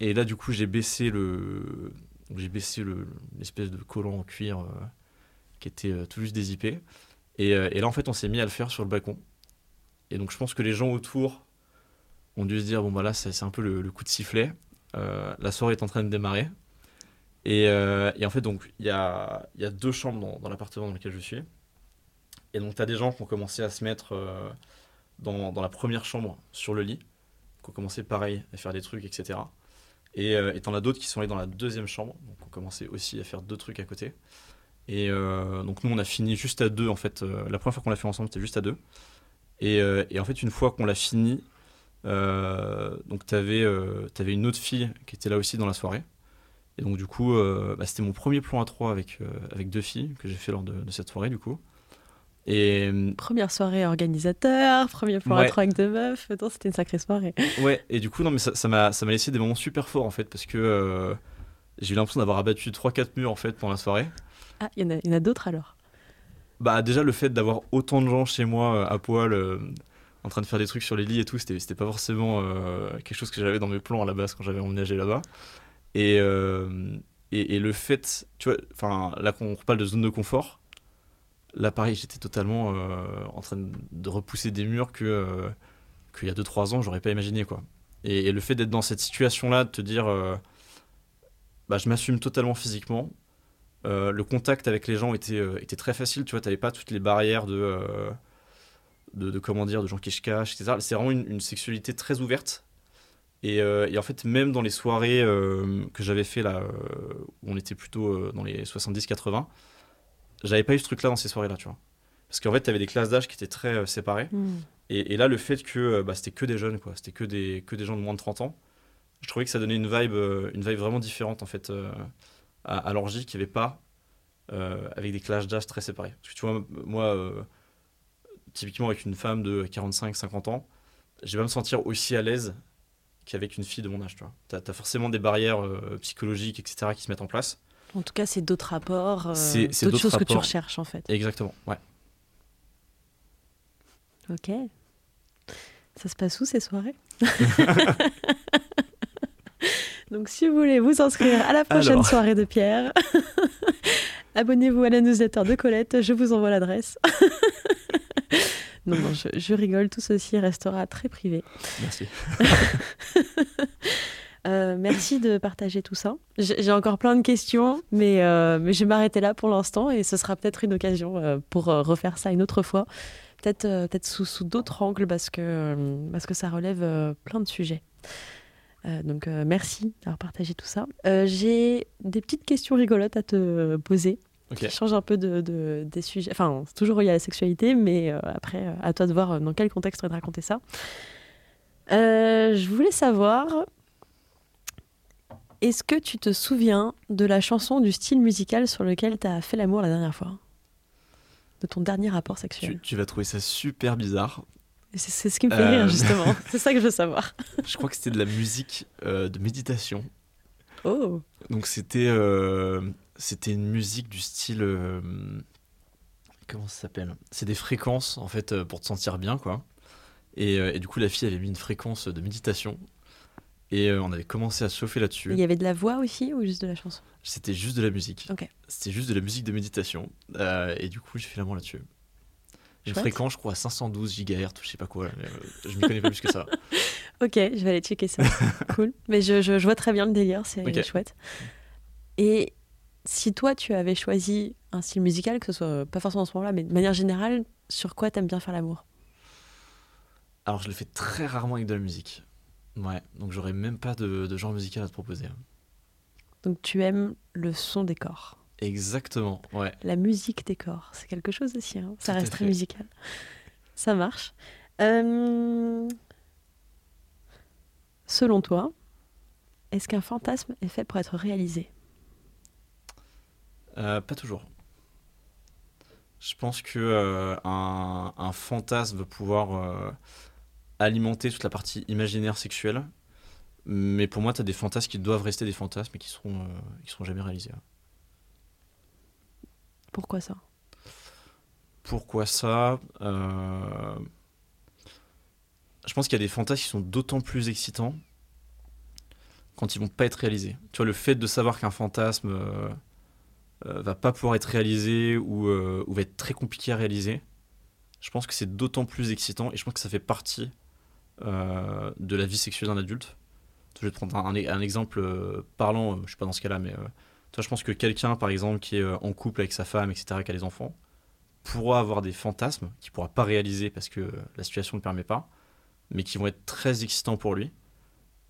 et là, du coup, j'ai baissé le, j'ai baissé le l'espèce de collant en cuir qui était tout juste dézippé. Et, euh, et là, en fait, on s'est mis à le faire sur le balcon. Et donc, je pense que les gens autour ont dû se dire bon, bah là, c'est un peu le, coup de sifflet. Euh, la soirée est en train de démarrer. Et, euh, en fait, donc, il y a, y a deux chambres dans, l'appartement dans lequel je suis. Et donc, tu as des gens qui ont commencé à se mettre dans, la première chambre sur le lit, qui ont commencé pareil à faire des trucs, etc. Et et t'en as d'autres qui sont allés dans la deuxième chambre, donc ont commencé aussi à faire deux trucs à côté. Et euh, donc, nous, on a fini juste à deux, en fait. Euh, la première fois qu'on l'a fait ensemble, c'était juste à deux. Et, euh, et en fait, une fois qu'on l'a fini, donc tu avais, une autre fille qui était là aussi dans la soirée. Et donc, du coup, bah, c'était mon premier plan à trois avec, avec deux filles que j'ai fait lors de, de cette soirée, du coup. Et Première soirée organisateur, premier Ouais. à trois avec deux meufs. C'était une sacrée soirée. ouais, et du coup, non, mais ça m'a ça laissé des moments super forts en fait, parce que euh, j'ai eu l'impression d'avoir abattu 3-4 murs en fait pendant la soirée. Ah, il y en a, d'autres alors? Bah, déjà, le fait d'avoir autant de gens chez moi euh, à poil, euh, en train de faire des trucs sur les lits et tout, c'était pas forcément euh, quelque chose que j'avais dans mes plans à la base quand j'avais emménagé là-bas. Et, et, le fait, tu vois, enfin, là qu'on reparle de zone de confort, là pareil, j'étais totalement en train de repousser des murs que qu'il y a 2-3 ans, j'aurais pas imaginé quoi. Et, le fait d'être dans cette situation-là, de te dire, bah, je m'assume totalement physiquement. Euh, le contact avec les gens était, euh, était très facile, tu vois, t'avais pas toutes les barrières de, euh, de, de, comment dire, de gens qui se cachent, etc. C'est vraiment une, une sexualité très ouverte. Et, et en fait, même dans les soirées que j'avais fait là, où on était plutôt dans les 70-80, j'avais pas eu ce truc-là dans ces soirées-là, tu vois. Parce qu'en fait, t'avais des classes d'âge qui étaient très séparées. Et, et là, le fait que bah, c'était que des jeunes, quoi, c'était que des, que des gens de moins de 30 ans, je trouvais que ça donnait une vibe, une vibe vraiment différente en fait à, à l'orgie qu'il n'y avait pas euh, avec des classes d'âge très séparés. Parce que tu vois, moi, euh, typiquement avec une femme de 45-50 ans, je vais pas me sentir aussi à l'aise qu'avec une fille de mon âge. Tu vois. T'as, as forcément des barrières euh, psychologiques, etc., qui se mettent en place. En tout cas, c'est d'autres rapports, C'est- d'autres choses que tu recherches en fait. Exactement, ouais. Ok. Ça se passe où ces soirées? Donc, si vous voulez vous inscrire à la prochaine Alors. soirée de Pierre, abonnez-vous à la newsletter de Colette, je vous envoie l'adresse. non, non, je, je rigole, tout ceci restera très privé. Merci. Euh, merci de partager tout ça. J'ai encore plein de questions, mais, euh, mais je vais m'arrêter là pour l'instant et ce sera peut-être une occasion euh, pour refaire ça une autre fois. Peut-être peut sous, sous d'autres angles parce que, parce que ça relève plein de sujets. Euh, donc euh, merci d'avoir partagé tout ça. Euh, J'ai des petites questions rigolotes à te poser Ok. qui changent un peu de, de- des sujets. Enfin, c'est toujours lié à la sexualité, mais après, à toi de voir dans quel contexte tu de raconter ça. Je voulais savoir, est-ce que tu te souviens de la chanson du style musical sur lequel tu as fait l'amour la dernière fois? De ton dernier rapport Tu, sexuel tu vas trouver ça super bizarre. C'est ce qui me fait Euh. rire, justement. c'est ça que je veux savoir. Je crois que c'était de la musique euh, de méditation. Oh Donc c'était euh, c'était une musique du style euh, comment ça s'appelle? C'est des fréquences en fait euh, pour te sentir bien quoi. Et, euh, et du coup la fille avait mis une fréquence de méditation et euh, on avait commencé à se chauffer Il là-dessus. y avait de la voix aussi ou juste de la chanson? C'était juste de la musique. Ok. C'était juste de la musique de méditation Euh, et du coup j'ai fait l'amour là-dessus. Une fréquence je crois à 512 GHz ou je sais pas quoi. mais, euh, je m'y connais pas plus que ça. Ok, je vais aller checker ça. cool. Mais je, je- je vois très bien le délire, c'est chouette. Et si toi tu avais choisi un style musical, que ce soit pas forcément en ce moment-là, mais de manière générale, sur quoi t'aimes bien faire l'amour? Alors, je le fais très rarement avec de la musique. Ouais, donc j'aurais même pas de, de genre musical à te proposer. Donc tu aimes le son des corps. Exactement, ouais. La musique des corps, c'est quelque chose aussi. hein. Ça Tout reste très musical. Ça marche. Euh, Selon toi, est-ce qu'un fantasme est fait pour être réalisé? Euh, pas toujours. Je pense que euh, un, un fantasme va pouvoir alimenter toute la partie imaginaire sexuelle. Mais pour moi, tu as des fantasmes qui doivent rester des fantasmes et qui seront, qui seront jamais réalisés. Pourquoi ça? Pourquoi ça Euh, Je pense qu'il y a des fantasmes qui sont d'autant plus excitants quand ils vont pas être réalisés. Tu vois, le fait de savoir qu'un fantasme euh, euh, va pas pouvoir être réalisé ou, va être très compliqué à réaliser, je pense que c'est d'autant plus excitant et je pense que ça fait partie de la vie sexuelle d'un adulte. Je vais te prendre un, un- exemple parlant, je suis pas dans ce cas-là, mais toi, je pense que quelqu'un, par exemple, qui est euh, en couple avec sa femme, etc., qui a des enfants, pourra avoir des fantasmes qu'il pourra pas réaliser parce que la situation ne le permet pas, mais qui vont être très excitants pour lui.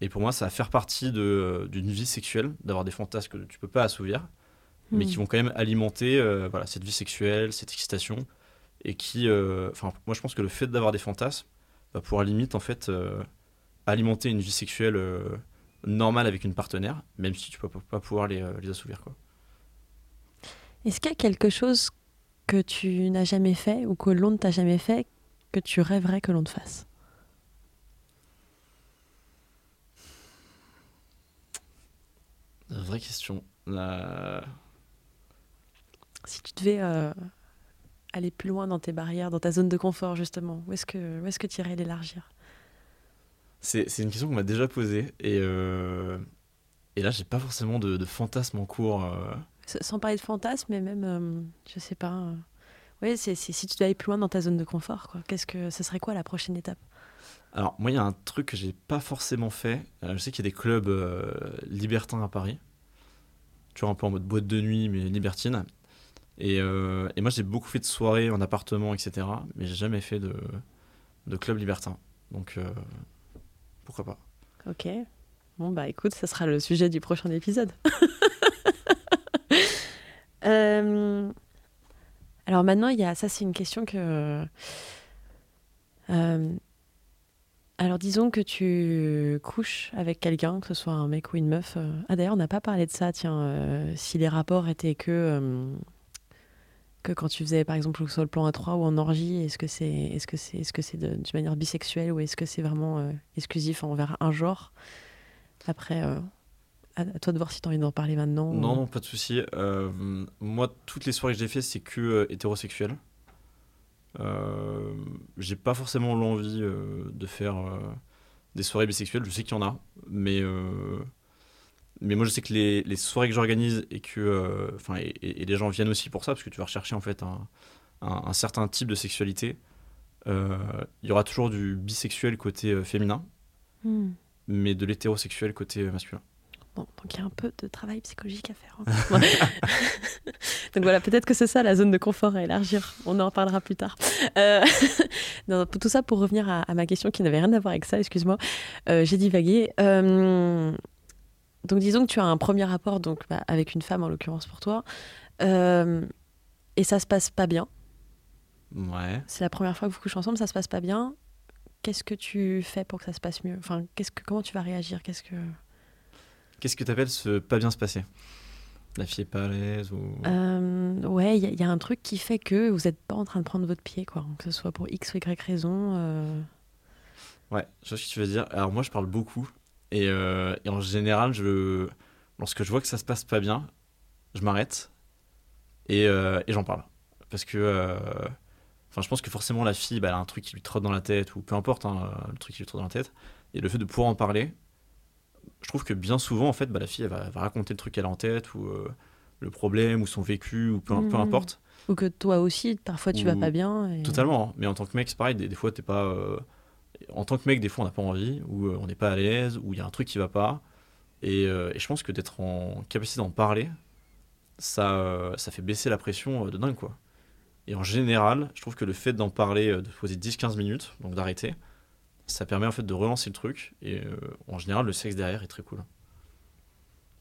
Et pour moi, ça va faire partie de- d'une vie sexuelle, d'avoir des fantasmes que tu peux pas assouvir, mais Hmm. qui vont quand même alimenter euh, voilà, cette vie sexuelle, cette excitation, et qui, euh, enfin, moi je pense que le fait d'avoir des fantasmes va pouvoir limite en fait euh, alimenter une vie sexuelle euh, normale avec une partenaire, même si tu peux pas- pas pouvoir les, euh, les assouvir quoi. Est-ce qu'il y a quelque chose que tu n'as jamais fait ou que l'on ne t'a jamais fait que tu rêverais que l'on te fasse? Vraie question. La- Si tu devais euh, aller plus loin dans tes barrières, dans ta zone de confort justement, où est-ce que, où est-ce que tu irais l'élargir? C'est une question qu'on m'a déjà posée et, euh, et là j'ai pas forcément de, de fantasme en cours. euh. Sans parler de fantasme, mais même, euh, je sais pas. euh, Oui, c'est si tu dois aller plus loin dans ta zone de confort, quoi. Qu'est-ce que ce serait quoi la prochaine étape? Alors moi il y a un truc que j'ai pas forcément fait. Euh, je sais qu'il y a des clubs libertins à Paris. Tu vois un peu en mode boîte de nuit mais libertine. Et, et moi j'ai beaucoup fait de soirées en appartement etc. Mais j'ai jamais fait de, de club libertin. Donc pourquoi pas. Ok. Bon bah écoute, ça sera le sujet du prochain épisode. Euh, alors maintenant, il y a ça, c'est une question que. Euh, alors disons que tu couches avec quelqu'un, que ce soit un mec ou une meuf. euh, Ah d'ailleurs, on n'a pas parlé de ça. Tiens, euh, si les rapports étaient que que quand tu faisais par exemple sur le plan A3 ou en orgie, est-ce que c'est est-ce que c'est est-ce que c'est d'une manière bisexuelle ou est-ce que c'est vraiment euh, exclusif envers un genre? Après, euh, à, toi de voir si tu as envie d'en parler maintenant. Non, pas de souci. Euh, moi, toutes les soirées que j'ai fait, c'est que hétérosexuel. J'ai pas forcément l'envie de faire des soirées bisexuelles. Je sais qu'il y en a, mais mais moi je sais que les, les soirées que j'organise et que euh, enfin et, les gens viennent aussi pour ça parce que tu vas rechercher en fait un, un- un certain type de sexualité. Euh, Il y aura toujours du bisexuel côté euh, féminin, Hmm. mais de l'hétérosexuel côté masculin. Bon, donc il y a un peu de travail psychologique à faire. hein. donc voilà, peut-être que c'est ça la zone de confort à élargir. On en reparlera plus tard. Euh, non, tout ça, pour revenir à, à ma question qui n'avait rien à voir avec ça, excuse-moi, euh, j'ai divagué. Euh, donc disons que tu as un premier rapport donc, bah, avec une femme, en l'occurrence pour toi, euh, et ça se passe pas bien. Ouais. C'est la première fois que vous couchez ensemble, ça se passe pas bien. Qu'est-ce que tu fais pour que ça se passe mieux? Enfin, qu'est-ce que, comment tu vas réagir? Qu'est-ce que Qu'est-ce que tu appelles ce pas bien se passer? La fille est pas à l'aise ou... Euh, ouais, il y, a- il y a un truc qui fait que vous n'êtes pas en train de prendre votre pied, quoi. Que ce soit pour X ou Y raison. euh, Ouais, je vois ce que tu veux dire. Alors moi, je parle beaucoup. Et, euh, et en général, je, lorsque je vois que ça se passe pas bien, je m'arrête et, euh, et j'en parle. Parce que euh, je pense que forcément, la fille, bah, elle a un truc qui lui trotte dans la tête, ou peu importe, hein, le truc qui lui trotte dans la tête. Et le fait de pouvoir en parler, je trouve que bien souvent, en fait, bah, la fille, elle va, elle va raconter le truc qu'elle a en tête, ou euh, le problème, ou son vécu, ou peu, peu Mhm. importe. Ou que toi aussi, parfois, tu vas pas bien. et- Totalement. Mais en tant que mec, c'est pareil. Des, des fois, t'es pas. En tant que mec, des fois, on n'a pas envie, ou euh, on n'est pas à l'aise, ou il y a un truc qui va pas. Et, euh, je pense que d'être en capacité d'en parler, ça, euh, ça fait baisser la pression de dingue, quoi. Et en général, je trouve que le fait d'en parler, de poser 10-15 minutes, donc d'arrêter, ça permet en fait de relancer le truc. Et en général, le sexe derrière est très cool.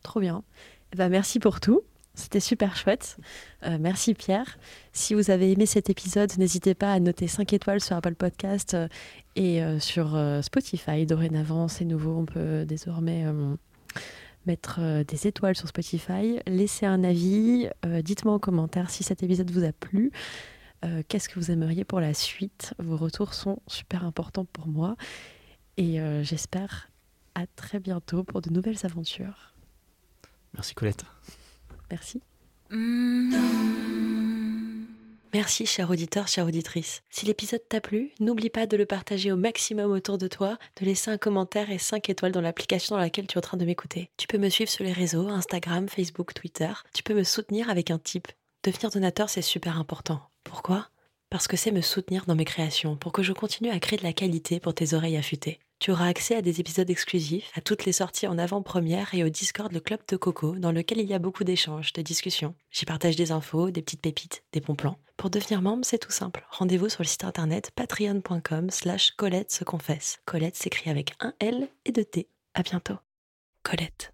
Trop bien. Eh ben, merci pour tout. C'était super chouette. Euh, merci Pierre. Si vous avez aimé cet épisode, n'hésitez pas à noter 5 étoiles sur Apple Podcast euh, et euh, sur Spotify. Dorénavant, c'est nouveau. On peut désormais mettre des étoiles sur Spotify. Laissez un avis. Dites-moi en commentaire si cet épisode vous a plu. Qu'est-ce que vous aimeriez pour la suite? Vos retours sont super importants pour moi. Et j'espère à très bientôt pour de nouvelles aventures. Merci Colette. Merci. Merci, cher auditeur, chère auditrice. Si l'épisode t'a plu, n'oublie pas de le partager au maximum autour de toi, de laisser un commentaire et 5 étoiles dans l'application dans laquelle tu es en train de m'écouter. Tu peux me suivre sur les réseaux, Instagram, Facebook, Twitter. Tu peux me soutenir avec un tip. Devenir donateur, c'est super important. Pourquoi? Parce que c'est me soutenir dans mes créations, pour que je continue à créer de la qualité pour tes oreilles affûtées. Tu auras accès à des épisodes exclusifs, à toutes les sorties en avant-première et au Discord le Club de Coco, dans lequel il y a beaucoup d'échanges, de discussions. J'y partage des infos, des petites pépites, des bons plans. Pour devenir membre, c'est tout simple. Rendez-vous sur le site internet patreon.com slash Colette se confesse. Colette s'écrit avec un L et deux T. À bientôt. Colette.